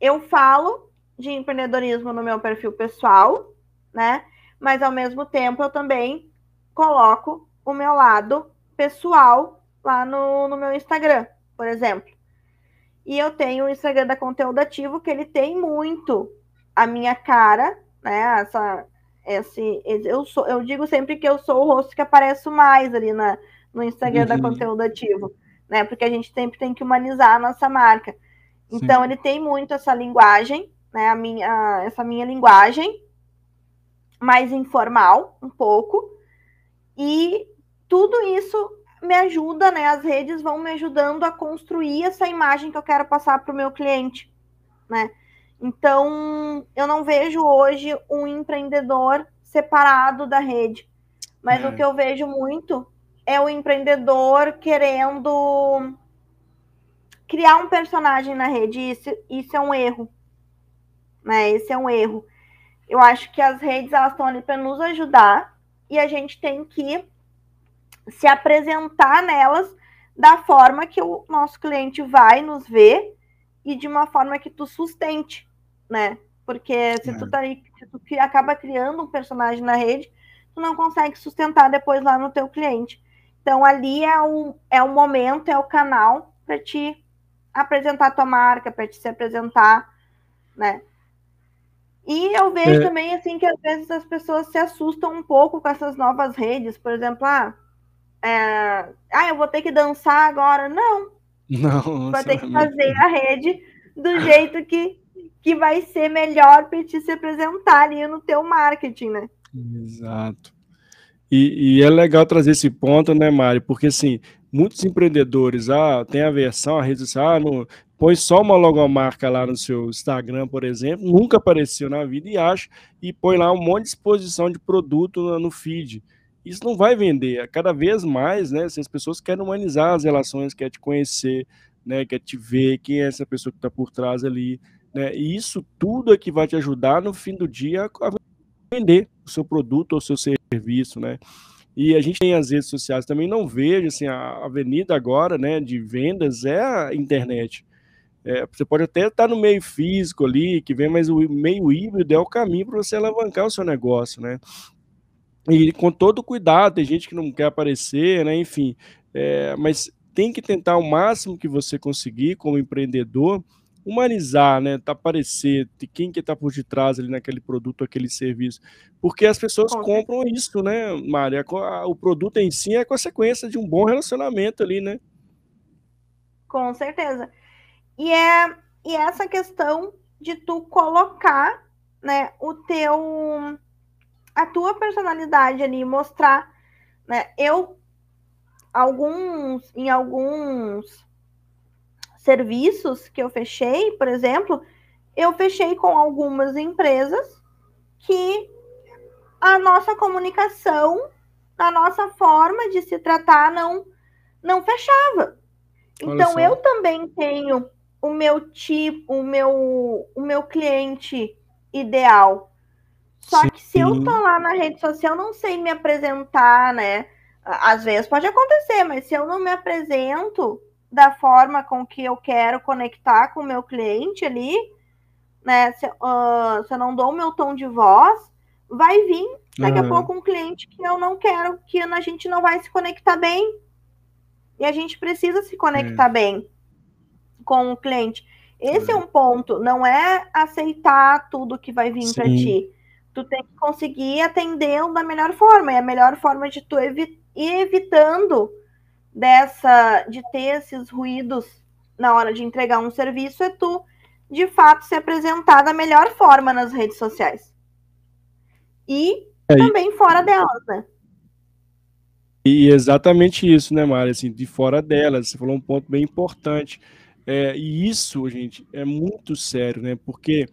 eu falo de empreendedorismo no meu perfil pessoal, né? Mas ao mesmo tempo eu também coloco o meu lado pessoal lá no, no meu Instagram, por exemplo. E eu tenho o Instagram da Conteúdo Ativo, que ele tem muito a minha cara, né? Essa, esse, eu, sou, eu digo sempre que eu sou o rosto que apareço mais ali na, no Instagram uhum. da Conteúdo Ativo, né? Porque a gente sempre tem que humanizar a nossa marca. Então, Sim. ele tem muito essa linguagem né, a minha, essa minha linguagem mais informal, um pouco, e tudo isso me ajuda, né? As redes vão me ajudando a construir essa imagem que eu quero passar para o meu cliente, né? Então, eu não vejo hoje um empreendedor separado da rede, mas é. o que eu vejo muito é o empreendedor querendo criar um personagem na rede. Isso, isso é um erro, né? Esse é um erro. Eu acho que as redes elas estão ali para nos ajudar e a gente tem que se apresentar nelas da forma que o nosso cliente vai nos ver e de uma forma que tu sustente, né? Porque se é. tu tá aí, se tu acaba criando um personagem na rede, tu não consegue sustentar depois lá no teu cliente. Então ali é o, é o momento, é o canal para te apresentar a tua marca, para te se apresentar, né? E eu vejo é... também assim que às vezes as pessoas se assustam um pouco com essas novas redes, por exemplo, ah, é... ah eu vou ter que dançar agora. Não. *laughs* Não. Vai ter que fazer a rede do *laughs* jeito que, que vai ser melhor para te se apresentar ali no teu marketing, né? Exato. E, e, é legal trazer esse ponto, né, Mário? Porque assim, muitos empreendedores ah, têm aversão à rede social, ah, não, põe só uma logomarca lá no seu Instagram, por exemplo, nunca apareceu na vida e acha, e põe lá um monte de exposição de produto no, feed. Isso não vai vender. Cada vez mais, né? Se as pessoas querem humanizar as relações, quer te conhecer, né? Quer te ver quem é essa pessoa que está por trás ali, né? E isso tudo é que vai te ajudar no fim do dia a vender o seu produto ou o seu serviço, né? E a gente tem as redes sociais também, não vejo assim, a avenida agora, né, de vendas é a internet. É, você pode até estar no meio físico ali, que vem, mas o meio híbrido é o caminho para você alavancar o seu negócio, né? E com todo cuidado, tem gente que não quer aparecer, né? Enfim, é, mas tem que tentar o máximo que você conseguir como empreendedor humanizar, né, tá aparecer de quem que tá por detrás ali naquele produto, aquele serviço, porque as pessoas Com compram isso, né, Mária, o produto em si é consequência de um bom relacionamento ali, né? Com certeza. E é e essa questão de tu colocar, né, o teu a tua personalidade ali, mostrar, né? Eu alguns em alguns serviços que eu fechei, por exemplo, eu fechei com algumas empresas que a nossa comunicação, a nossa forma de se tratar não não fechava. Então eu também tenho o meu tipo, o meu o meu cliente ideal. Só Sim. que se eu tô lá na rede social, não sei me apresentar, né? Às vezes pode acontecer, mas se eu não me apresento da forma com que eu quero conectar com o meu cliente ali, né? Se, uh, se eu não dou o meu tom de voz, vai vir daqui uhum. a pouco um cliente que eu não quero, que a gente não vai se conectar bem. E a gente precisa se conectar é. bem com o cliente. Esse é. é um ponto, não é aceitar tudo que vai vir para ti. Tu tem que conseguir atendê-lo da melhor forma. E a melhor forma de tu evi evitando dessa de ter esses ruídos na hora de entregar um serviço é tu de fato se apresentar da melhor forma nas redes sociais. E é, também fora delas, né? E exatamente isso, né, Mari? Assim, de fora delas, você falou um ponto bem importante. É, e isso, gente, é muito sério, né? Porque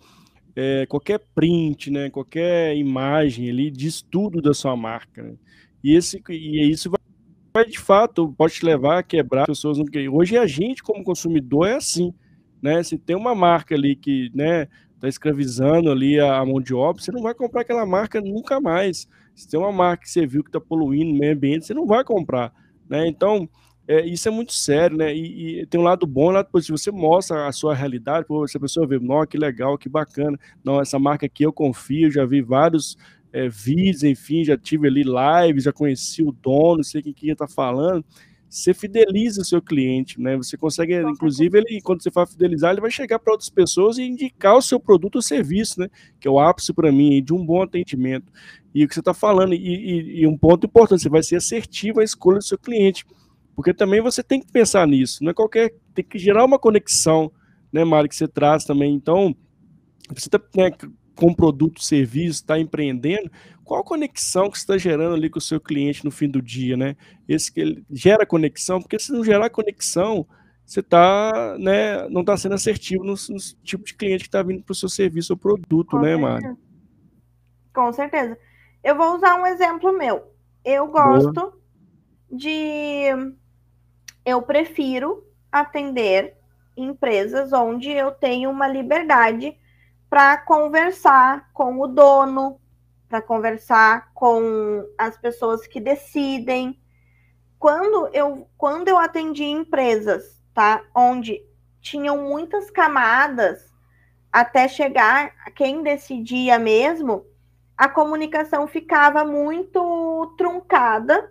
é, qualquer print, né, qualquer imagem ali diz tudo da sua marca. Né? E, esse, e isso vai, vai, de fato, pode te levar a quebrar pessoas. Hoje a gente, como consumidor, é assim. Né? Se tem uma marca ali que né, está escravizando ali a mão de obra, você não vai comprar aquela marca nunca mais. Se tem uma marca que você viu que está poluindo o meio ambiente, você não vai comprar. Né? Então, é, isso é muito sério, né? E, e, tem um lado bom, um lado positivo. Você mostra a sua realidade, pô, se a pessoa vê, não, que legal, que bacana. Não, essa marca aqui eu confio, já vi vários é, vídeos, enfim, já tive ali lives, já conheci o dono, sei quem que está falando. Você fideliza o seu cliente, né? Você consegue, inclusive, ele, quando você for fidelizar, ele vai chegar para outras pessoas e indicar o seu produto ou serviço, né? Que é o ápice para mim de um bom atendimento. E o que você está falando, e, e, e, um ponto importante, você vai ser assertivo à escolha do seu cliente. Porque também você tem que pensar nisso, não é qualquer. Tem que gerar uma conexão, né, Mari, que você traz também. Então, você está né, com produto, serviço, está empreendendo, qual a conexão que você está gerando ali com o seu cliente no fim do dia, né? Esse que ele gera conexão, porque se não gerar conexão, você tá, né, não está sendo assertivo no, no, tipo de cliente que está vindo para o seu serviço ou produto, com né, Mari? Com certeza. Eu vou usar um exemplo meu. Eu gosto Boa. de. Eu prefiro atender empresas onde eu tenho uma liberdade para conversar com o dono, para conversar com as pessoas que decidem. Quando eu, quando eu atendi empresas, tá, onde tinham muitas camadas até chegar a quem decidia mesmo, a comunicação ficava muito truncada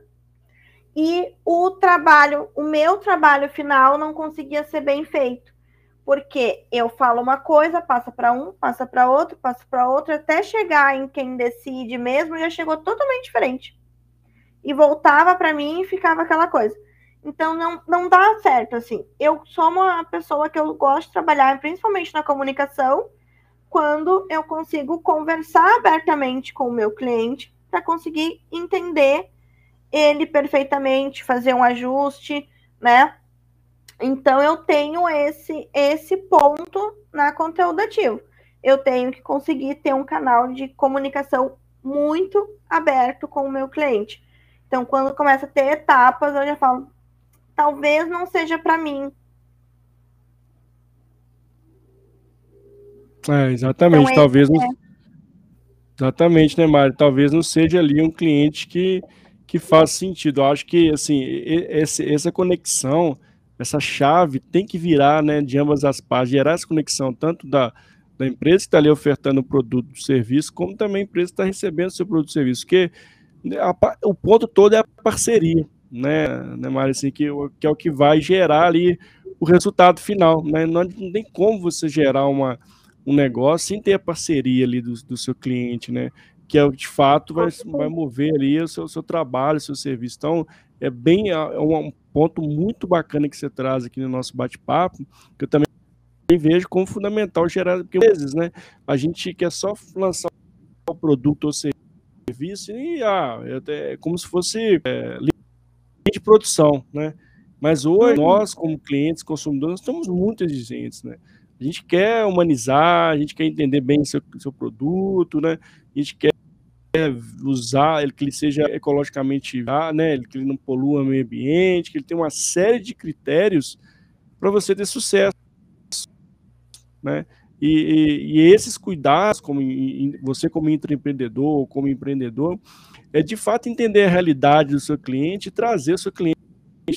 e o trabalho, o meu trabalho final não conseguia ser bem feito. Porque eu falo uma coisa, passa para um, passa para outro, passa para outro, até chegar em quem decide mesmo, já chegou totalmente diferente. E voltava para mim e ficava aquela coisa. Então não, não dá certo assim. Eu sou uma pessoa que eu gosto de trabalhar principalmente na comunicação, quando eu consigo conversar abertamente com o meu cliente para conseguir entender ele perfeitamente, fazer um ajuste, né? Então eu tenho esse esse ponto na conteúdo ativo. Eu tenho que conseguir ter um canal de comunicação muito aberto com o meu cliente. Então, quando começa a ter etapas, eu já falo, talvez não seja para mim. É, exatamente, então, talvez é... não... Exatamente, né, Mário? Talvez não seja ali um cliente que, que faz sentido. Eu acho que assim, esse, essa conexão essa chave tem que virar né, de ambas as partes, gerar essa conexão tanto da, da empresa que está ali ofertando o produto o serviço, como também a empresa está recebendo o seu produto ou serviço, porque a, o ponto todo é a parceria, né, né Mário, assim, que, que é o que vai gerar ali o resultado final, né, não, não tem como você gerar uma, um negócio sem ter a parceria ali do, do seu cliente, né, que é de fato vai, vai mover ali o seu, seu trabalho, o seu serviço. Então, é bem é um ponto muito bacana que você traz aqui no nosso bate-papo, que eu também vejo como fundamental gerar, porque às vezes, né, a gente quer só lançar o produto ou serviço e ah, é, é como se fosse é, de produção, né? Mas hoje uhum. nós, como clientes, consumidores, estamos muito exigentes, né? A gente quer humanizar, a gente quer entender bem seu, seu produto, né? A gente quer usar que ele seja ecologicamente, né? Que ele não polua o meio ambiente, que ele tem uma série de critérios para você ter sucesso, né? E, e, e esses cuidados, como em, você como empreendedor, como empreendedor, é de fato entender a realidade do seu cliente e trazer o seu cliente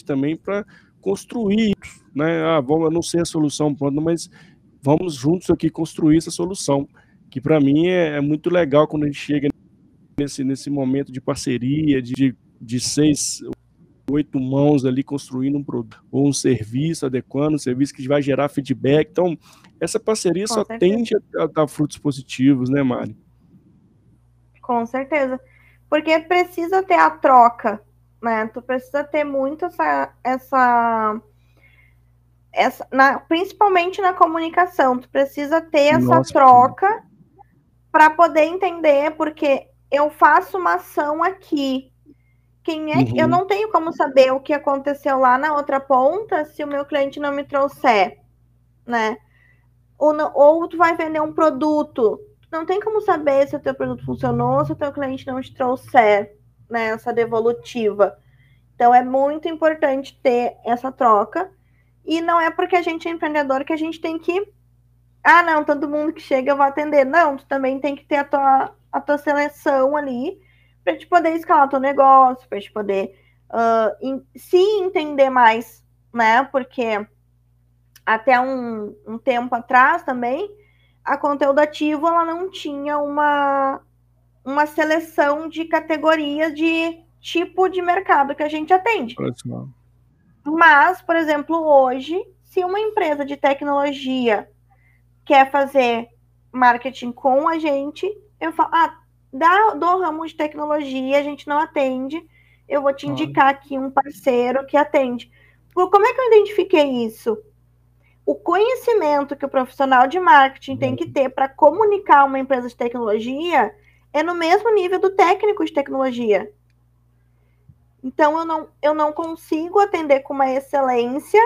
também para construir, né? Ah, vamos, eu não sei a solução pronta, mas vamos juntos aqui construir essa solução, que para mim é, é, muito legal quando a gente chega nesse, nesse momento de parceria, de, de seis, oito mãos ali construindo um produto ou um serviço adequando, um serviço que vai gerar feedback. Então, essa parceria Com só certeza. tende a, dar frutos positivos, né, Mari? Com certeza. Porque precisa ter a troca, né? Tu precisa ter muito essa, essa essa, na, principalmente na comunicação, tu precisa ter essa Nossa, troca para poder entender, porque eu faço uma ação aqui. Quem é uhum. eu não tenho como saber o que aconteceu lá na outra ponta se o meu cliente não me trouxer, né? Ou, não, ou tu vai vender um produto, não tem como saber se o teu produto funcionou, se o teu cliente não te trouxer, né, essa devolutiva. Então é muito importante ter essa troca e não é porque a gente é empreendedor que a gente tem que. Ah, não, todo mundo que chega eu vou atender. Não, tu também tem que ter a tua, a tua seleção ali para te poder escalar teu negócio, para te poder uh, in, se entender mais, né? Porque até um, um tempo atrás também, a conteúdo ativo ela não tinha uma, uma seleção de categorias de tipo de mercado que a gente atende. Próximo. Mas, por exemplo, hoje, se uma empresa de tecnologia quer fazer marketing com a gente, eu falo, ah, dá, do ramo de tecnologia, a gente não atende, eu vou te indicar aqui um parceiro que atende. Como é que eu identifiquei isso? O conhecimento que o profissional de marketing tem que ter para comunicar uma empresa de tecnologia é no mesmo nível do técnico de tecnologia. Então eu não, eu não consigo atender com uma excelência,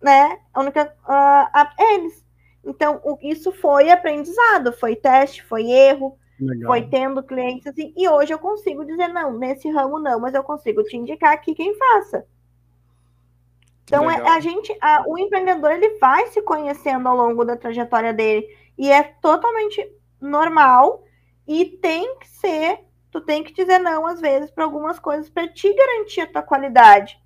né? A única uh, a eles. Então o, isso foi aprendizado, foi teste, foi erro, Legal. foi tendo clientes assim, e hoje eu consigo dizer não, nesse ramo não, mas eu consigo te indicar aqui quem faça. Então é, a gente, a, o empreendedor ele vai se conhecendo ao longo da trajetória dele e é totalmente normal e tem que ser tu tem que dizer não às vezes para algumas coisas para te garantir a tua qualidade.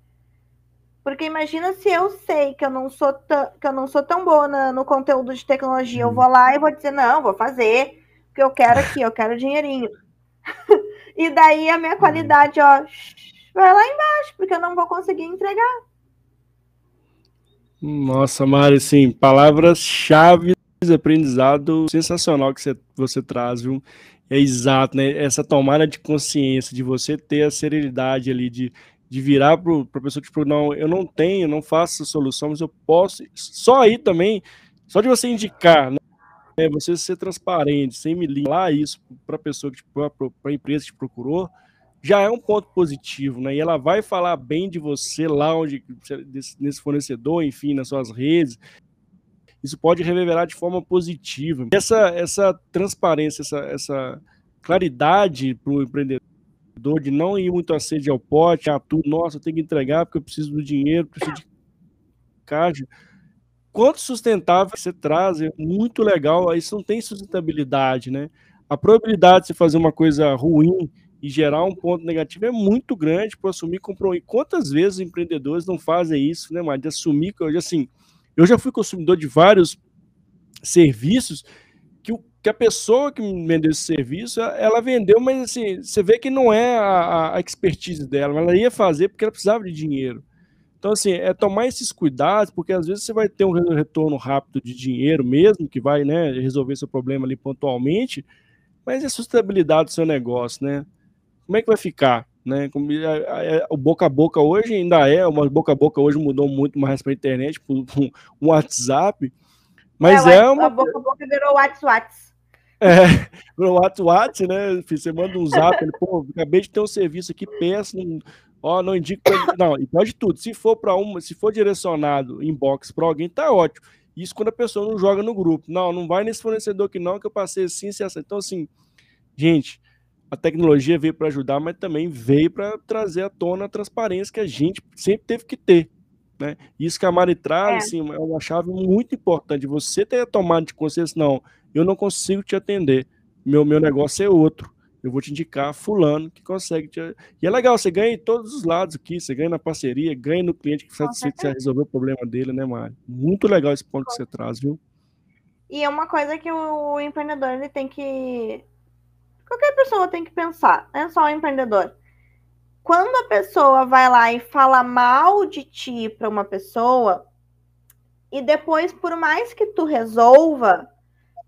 Porque imagina se eu sei que eu não sou tão, que eu não sou tão boa na, no conteúdo de tecnologia, eu vou lá e vou dizer não, vou fazer, porque eu quero aqui, eu quero dinheirinho. *laughs* e daí a minha qualidade, ó, vai lá embaixo, porque eu não vou conseguir entregar. Nossa, Mari, sim, palavras-chave aprendizado sensacional que você, você traz, viu? É exato, né? Essa tomada de consciência, de você ter a serenidade ali, de, de virar para a pessoa, tipo, não, eu não tenho, não faço solução, mas eu posso. Só aí também, só de você indicar, né? Você ser transparente, sem me lá isso para a pessoa, para a empresa que te procurou, já é um ponto positivo, né? E ela vai falar bem de você lá onde nesse fornecedor, enfim, nas suas redes, isso pode reverberar de forma positiva. Essa, essa transparência, essa, essa claridade para o empreendedor de não ir muito a sede ao pote, ah, tudo, nossa, tenho que entregar porque eu preciso do dinheiro, preciso de caixa. Quanto sustentável você traz, é muito legal, isso não tem sustentabilidade, né? A probabilidade de você fazer uma coisa ruim e gerar um ponto negativo é muito grande para assumir compromisso. Quantas vezes empreendedores não fazem isso, né, mas de assumir, assim, eu já fui consumidor de vários serviços que, a pessoa que me vendeu esse serviço, ela vendeu, mas assim, você vê que não é a, a expertise dela, ela ia fazer porque ela precisava de dinheiro. Então, assim, é tomar esses cuidados, porque às vezes você vai ter um retorno rápido de dinheiro mesmo, que vai né, resolver seu problema ali pontualmente, mas é a sustentabilidade do seu negócio, né? Como é que vai ficar? Né? O boca a boca hoje ainda é, uma boca a boca hoje mudou muito mais para a internet, para o WhatsApp, Mas é, é uma. A boca a boca virou WhatsApp. É, no WhatsApp, né? Você manda um zap, ele, pô, acabei de ter um serviço aqui, pensa, ó, não indico. Não, e pode tudo. Se for para uma, se for direcionado inbox para alguém, tá ótimo. Isso quando a pessoa não joga no grupo. Não, não vai nesse fornecedor aqui não, que eu passei assim, assim, assim. Então, assim, gente, a tecnologia veio para ajudar, mas também veio para trazer à tona a transparência que a gente sempre teve que ter. Né? Isso que a Mari traz, é. assim, é uma chave muito importante. Você ter a tomada de consciência, não, eu não consigo te atender, meu, meu negócio é outro. Eu vou te indicar fulano que consegue te... E é legal, você ganha em todos os lados aqui, você ganha na parceria, ganha no cliente que satisfeito você resolver o problema dele, né, Mari? Muito legal esse ponto que você traz, viu? E é uma coisa que o empreendedor ele tem que. Qualquer pessoa tem que pensar, não é só o empreendedor quando a pessoa vai lá e fala mal de ti para uma pessoa, e depois, por mais que tu resolva,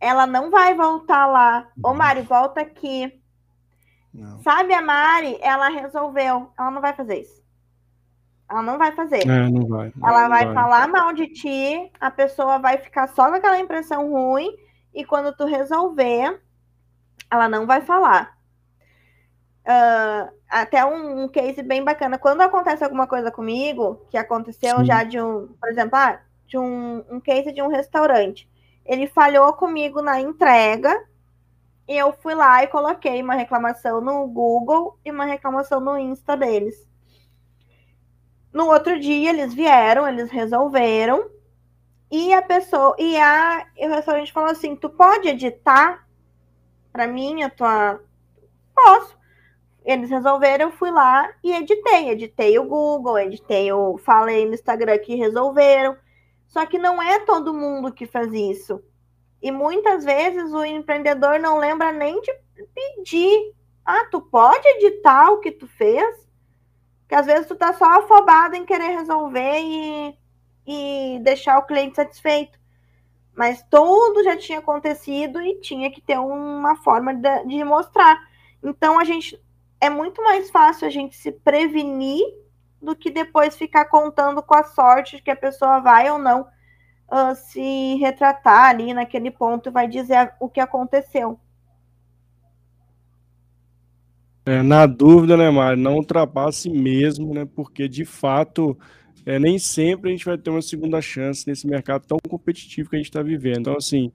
ela não vai voltar lá. Ô, Mari, volta aqui. Não. Sabe a Mari? Ela resolveu. Ela não vai fazer isso. Ela não vai fazer. É, não vai. Ela não vai, vai falar mal de ti, a pessoa vai ficar só com aquela impressão ruim, e quando tu resolver, ela não vai falar. Uh, até um, um, case bem bacana. Quando acontece alguma coisa comigo, que aconteceu Sim. já de um, por exemplo, ah, de um, um case de um restaurante. Ele falhou comigo na entrega e eu fui lá e coloquei uma reclamação no Google e uma reclamação no Insta deles. No outro dia eles vieram, eles resolveram e a pessoa e a e o restaurante falou assim: "Tu pode editar para mim a tua Posso eles resolveram, eu fui lá e editei. Editei o Google, editei o. Falei no Instagram que resolveram. Só que não é todo mundo que faz isso. E muitas vezes o empreendedor não lembra nem de pedir. Ah, tu pode editar o que tu fez? Que às vezes tu tá só afobado em querer resolver e, e deixar o cliente satisfeito. Mas tudo já tinha acontecido e tinha que ter uma forma de, de mostrar. Então a gente é muito mais fácil a gente se prevenir do que depois ficar contando com a sorte de que a pessoa vai ou não uh, se retratar ali naquele ponto e vai dizer o que aconteceu. É, na dúvida, né, Mário? Não ultrapasse mesmo, né? Porque de fato é, nem sempre a gente vai ter uma segunda chance nesse mercado tão competitivo que a gente está vivendo. Então, assim,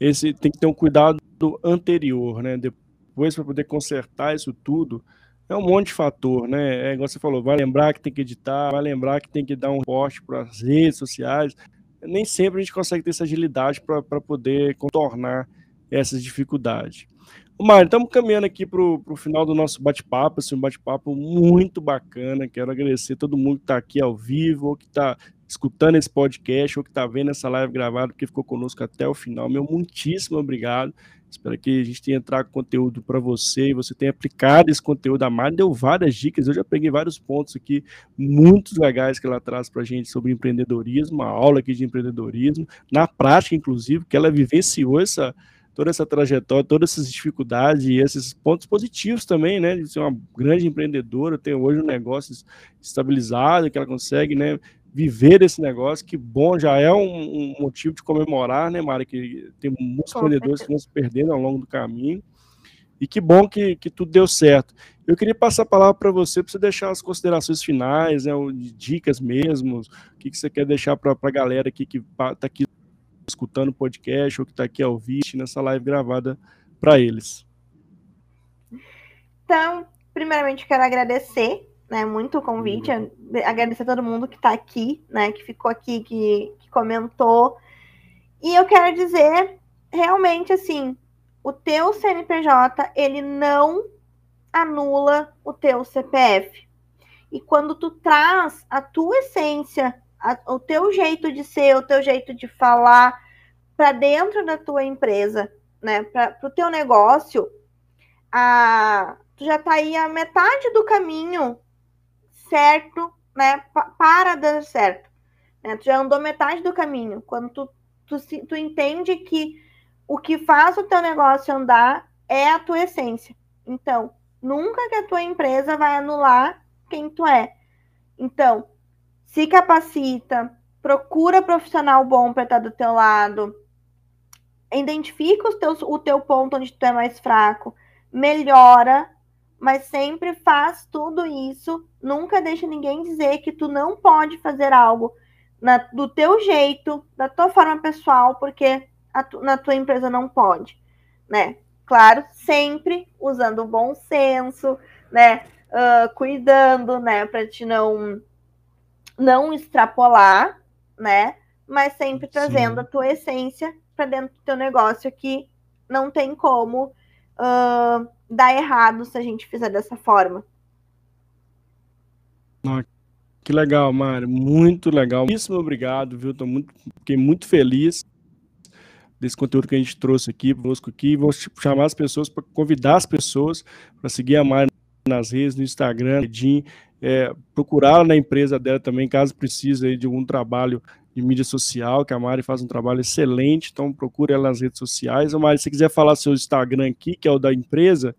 esse tem que ter um cuidado anterior, né? Depois depois para poder consertar isso tudo, é um monte de fator, né? É igual você falou, vai lembrar que tem que editar, vai lembrar que tem que dar um post para as redes sociais. Nem sempre a gente consegue ter essa agilidade para poder contornar essas dificuldades. Mário, estamos caminhando aqui para o final do nosso bate-papo, assim, um bate-papo muito bacana. Quero agradecer todo mundo que está aqui ao vivo, ou que está escutando esse podcast, ou que está vendo essa live gravada, que ficou conosco até o final. Meu muitíssimo obrigado. Espero que a gente tenha trago conteúdo para você e você tenha aplicado esse conteúdo. A Mari deu várias dicas, eu já peguei vários pontos aqui muito legais que ela traz para a gente sobre empreendedorismo, uma aula aqui de empreendedorismo, na prática, inclusive, que ela vivenciou essa, toda essa trajetória, todas essas dificuldades e esses pontos positivos também, né? De ser uma grande empreendedora, ter hoje um negócio estabilizado, que ela consegue, né? Viver esse negócio, que bom, já é um, um motivo de comemorar, né, Mari, que tem muitos empreendedores que vão se perdendo ao longo do caminho, e que bom que, que tudo deu certo. Eu queria passar a palavra para você, para você deixar as considerações finais, né, dicas mesmo, o que, que você quer deixar para a galera aqui que está aqui escutando o podcast, ou que está aqui ao vivo, nessa live gravada para eles. Então, primeiramente, quero agradecer né, muito o convite, uhum. agradecer a todo mundo que está aqui, né, que ficou aqui, que, que comentou. E eu quero dizer, realmente, assim, o teu CNPJ, ele não anula o teu CPF. E quando tu traz a tua essência, a, o teu jeito de ser, o teu jeito de falar para dentro da tua empresa, né, para o teu negócio, a, tu já está aí a metade do caminho certo, né, para dar certo. Né? Tu já andou metade do caminho. Quando tu, tu, tu entende que o que faz o teu negócio andar é a tua essência. Então, nunca que a tua empresa vai anular quem tu é. Então, se capacita, procura profissional bom para estar do teu lado, identifica os teus, o teu ponto onde tu é mais fraco, melhora, mas sempre faz tudo isso. Nunca deixa ninguém dizer que tu não pode fazer algo na, do teu jeito, da tua forma pessoal, porque tu, na tua empresa não pode, né? Claro, sempre usando o bom senso, né? Uh, cuidando, né? Para te não não extrapolar, né? Mas sempre trazendo Sim. a tua essência para dentro do teu negócio que não tem como uh, dar errado se a gente fizer dessa forma. Que legal, Mário. Muito legal. Muitíssimo obrigado, viu? Tô muito, fiquei muito feliz desse conteúdo que a gente trouxe aqui, conosco aqui. Vou chamar as pessoas para convidar as pessoas para seguir a Mário nas redes, no Instagram, LinkedIn, é, procurá-la na empresa dela também, caso precise de algum trabalho de mídia social, que a Mari faz um trabalho excelente, então procure ela nas redes sociais. Ô, Mari, se quiser falar seu Instagram aqui, que é o da empresa.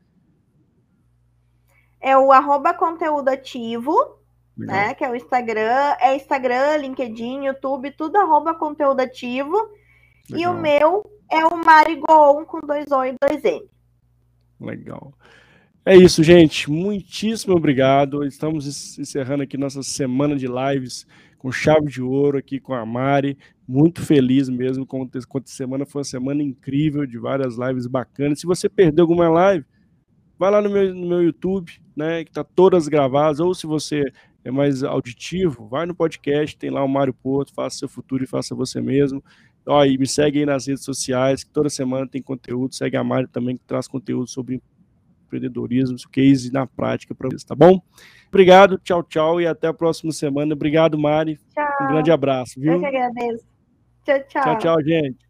É o arroba conteúdo ativo, né? Que é o Instagram, é Instagram, LinkedIn, YouTube, tudo arroba conteúdo ativo. Legal. E o meu é o Marigon com dois O e dois N. Legal. É isso, gente. Muitíssimo obrigado. Estamos encerrando aqui nossa semana de lives com chave de ouro aqui com a Mari. Muito feliz mesmo. Com a semana foi uma semana incrível, de várias lives bacanas. Se você perdeu alguma live, vai lá no meu, no meu YouTube, né? Que tá todas gravadas. Ou se você é mais auditivo, vai no podcast, tem lá o Mário Porto, faça seu futuro e faça você mesmo. Ó, e me segue aí nas redes sociais, que toda semana tem conteúdo. Segue a Mari também, que traz conteúdo sobre empreendedorismo, case na prática para vocês, tá bom? Obrigado, tchau, tchau e até a próxima semana. Obrigado, Mari. Tchau. Um grande abraço, viu? Eu que agradeço. Tchau, tchau. Tchau, tchau, gente.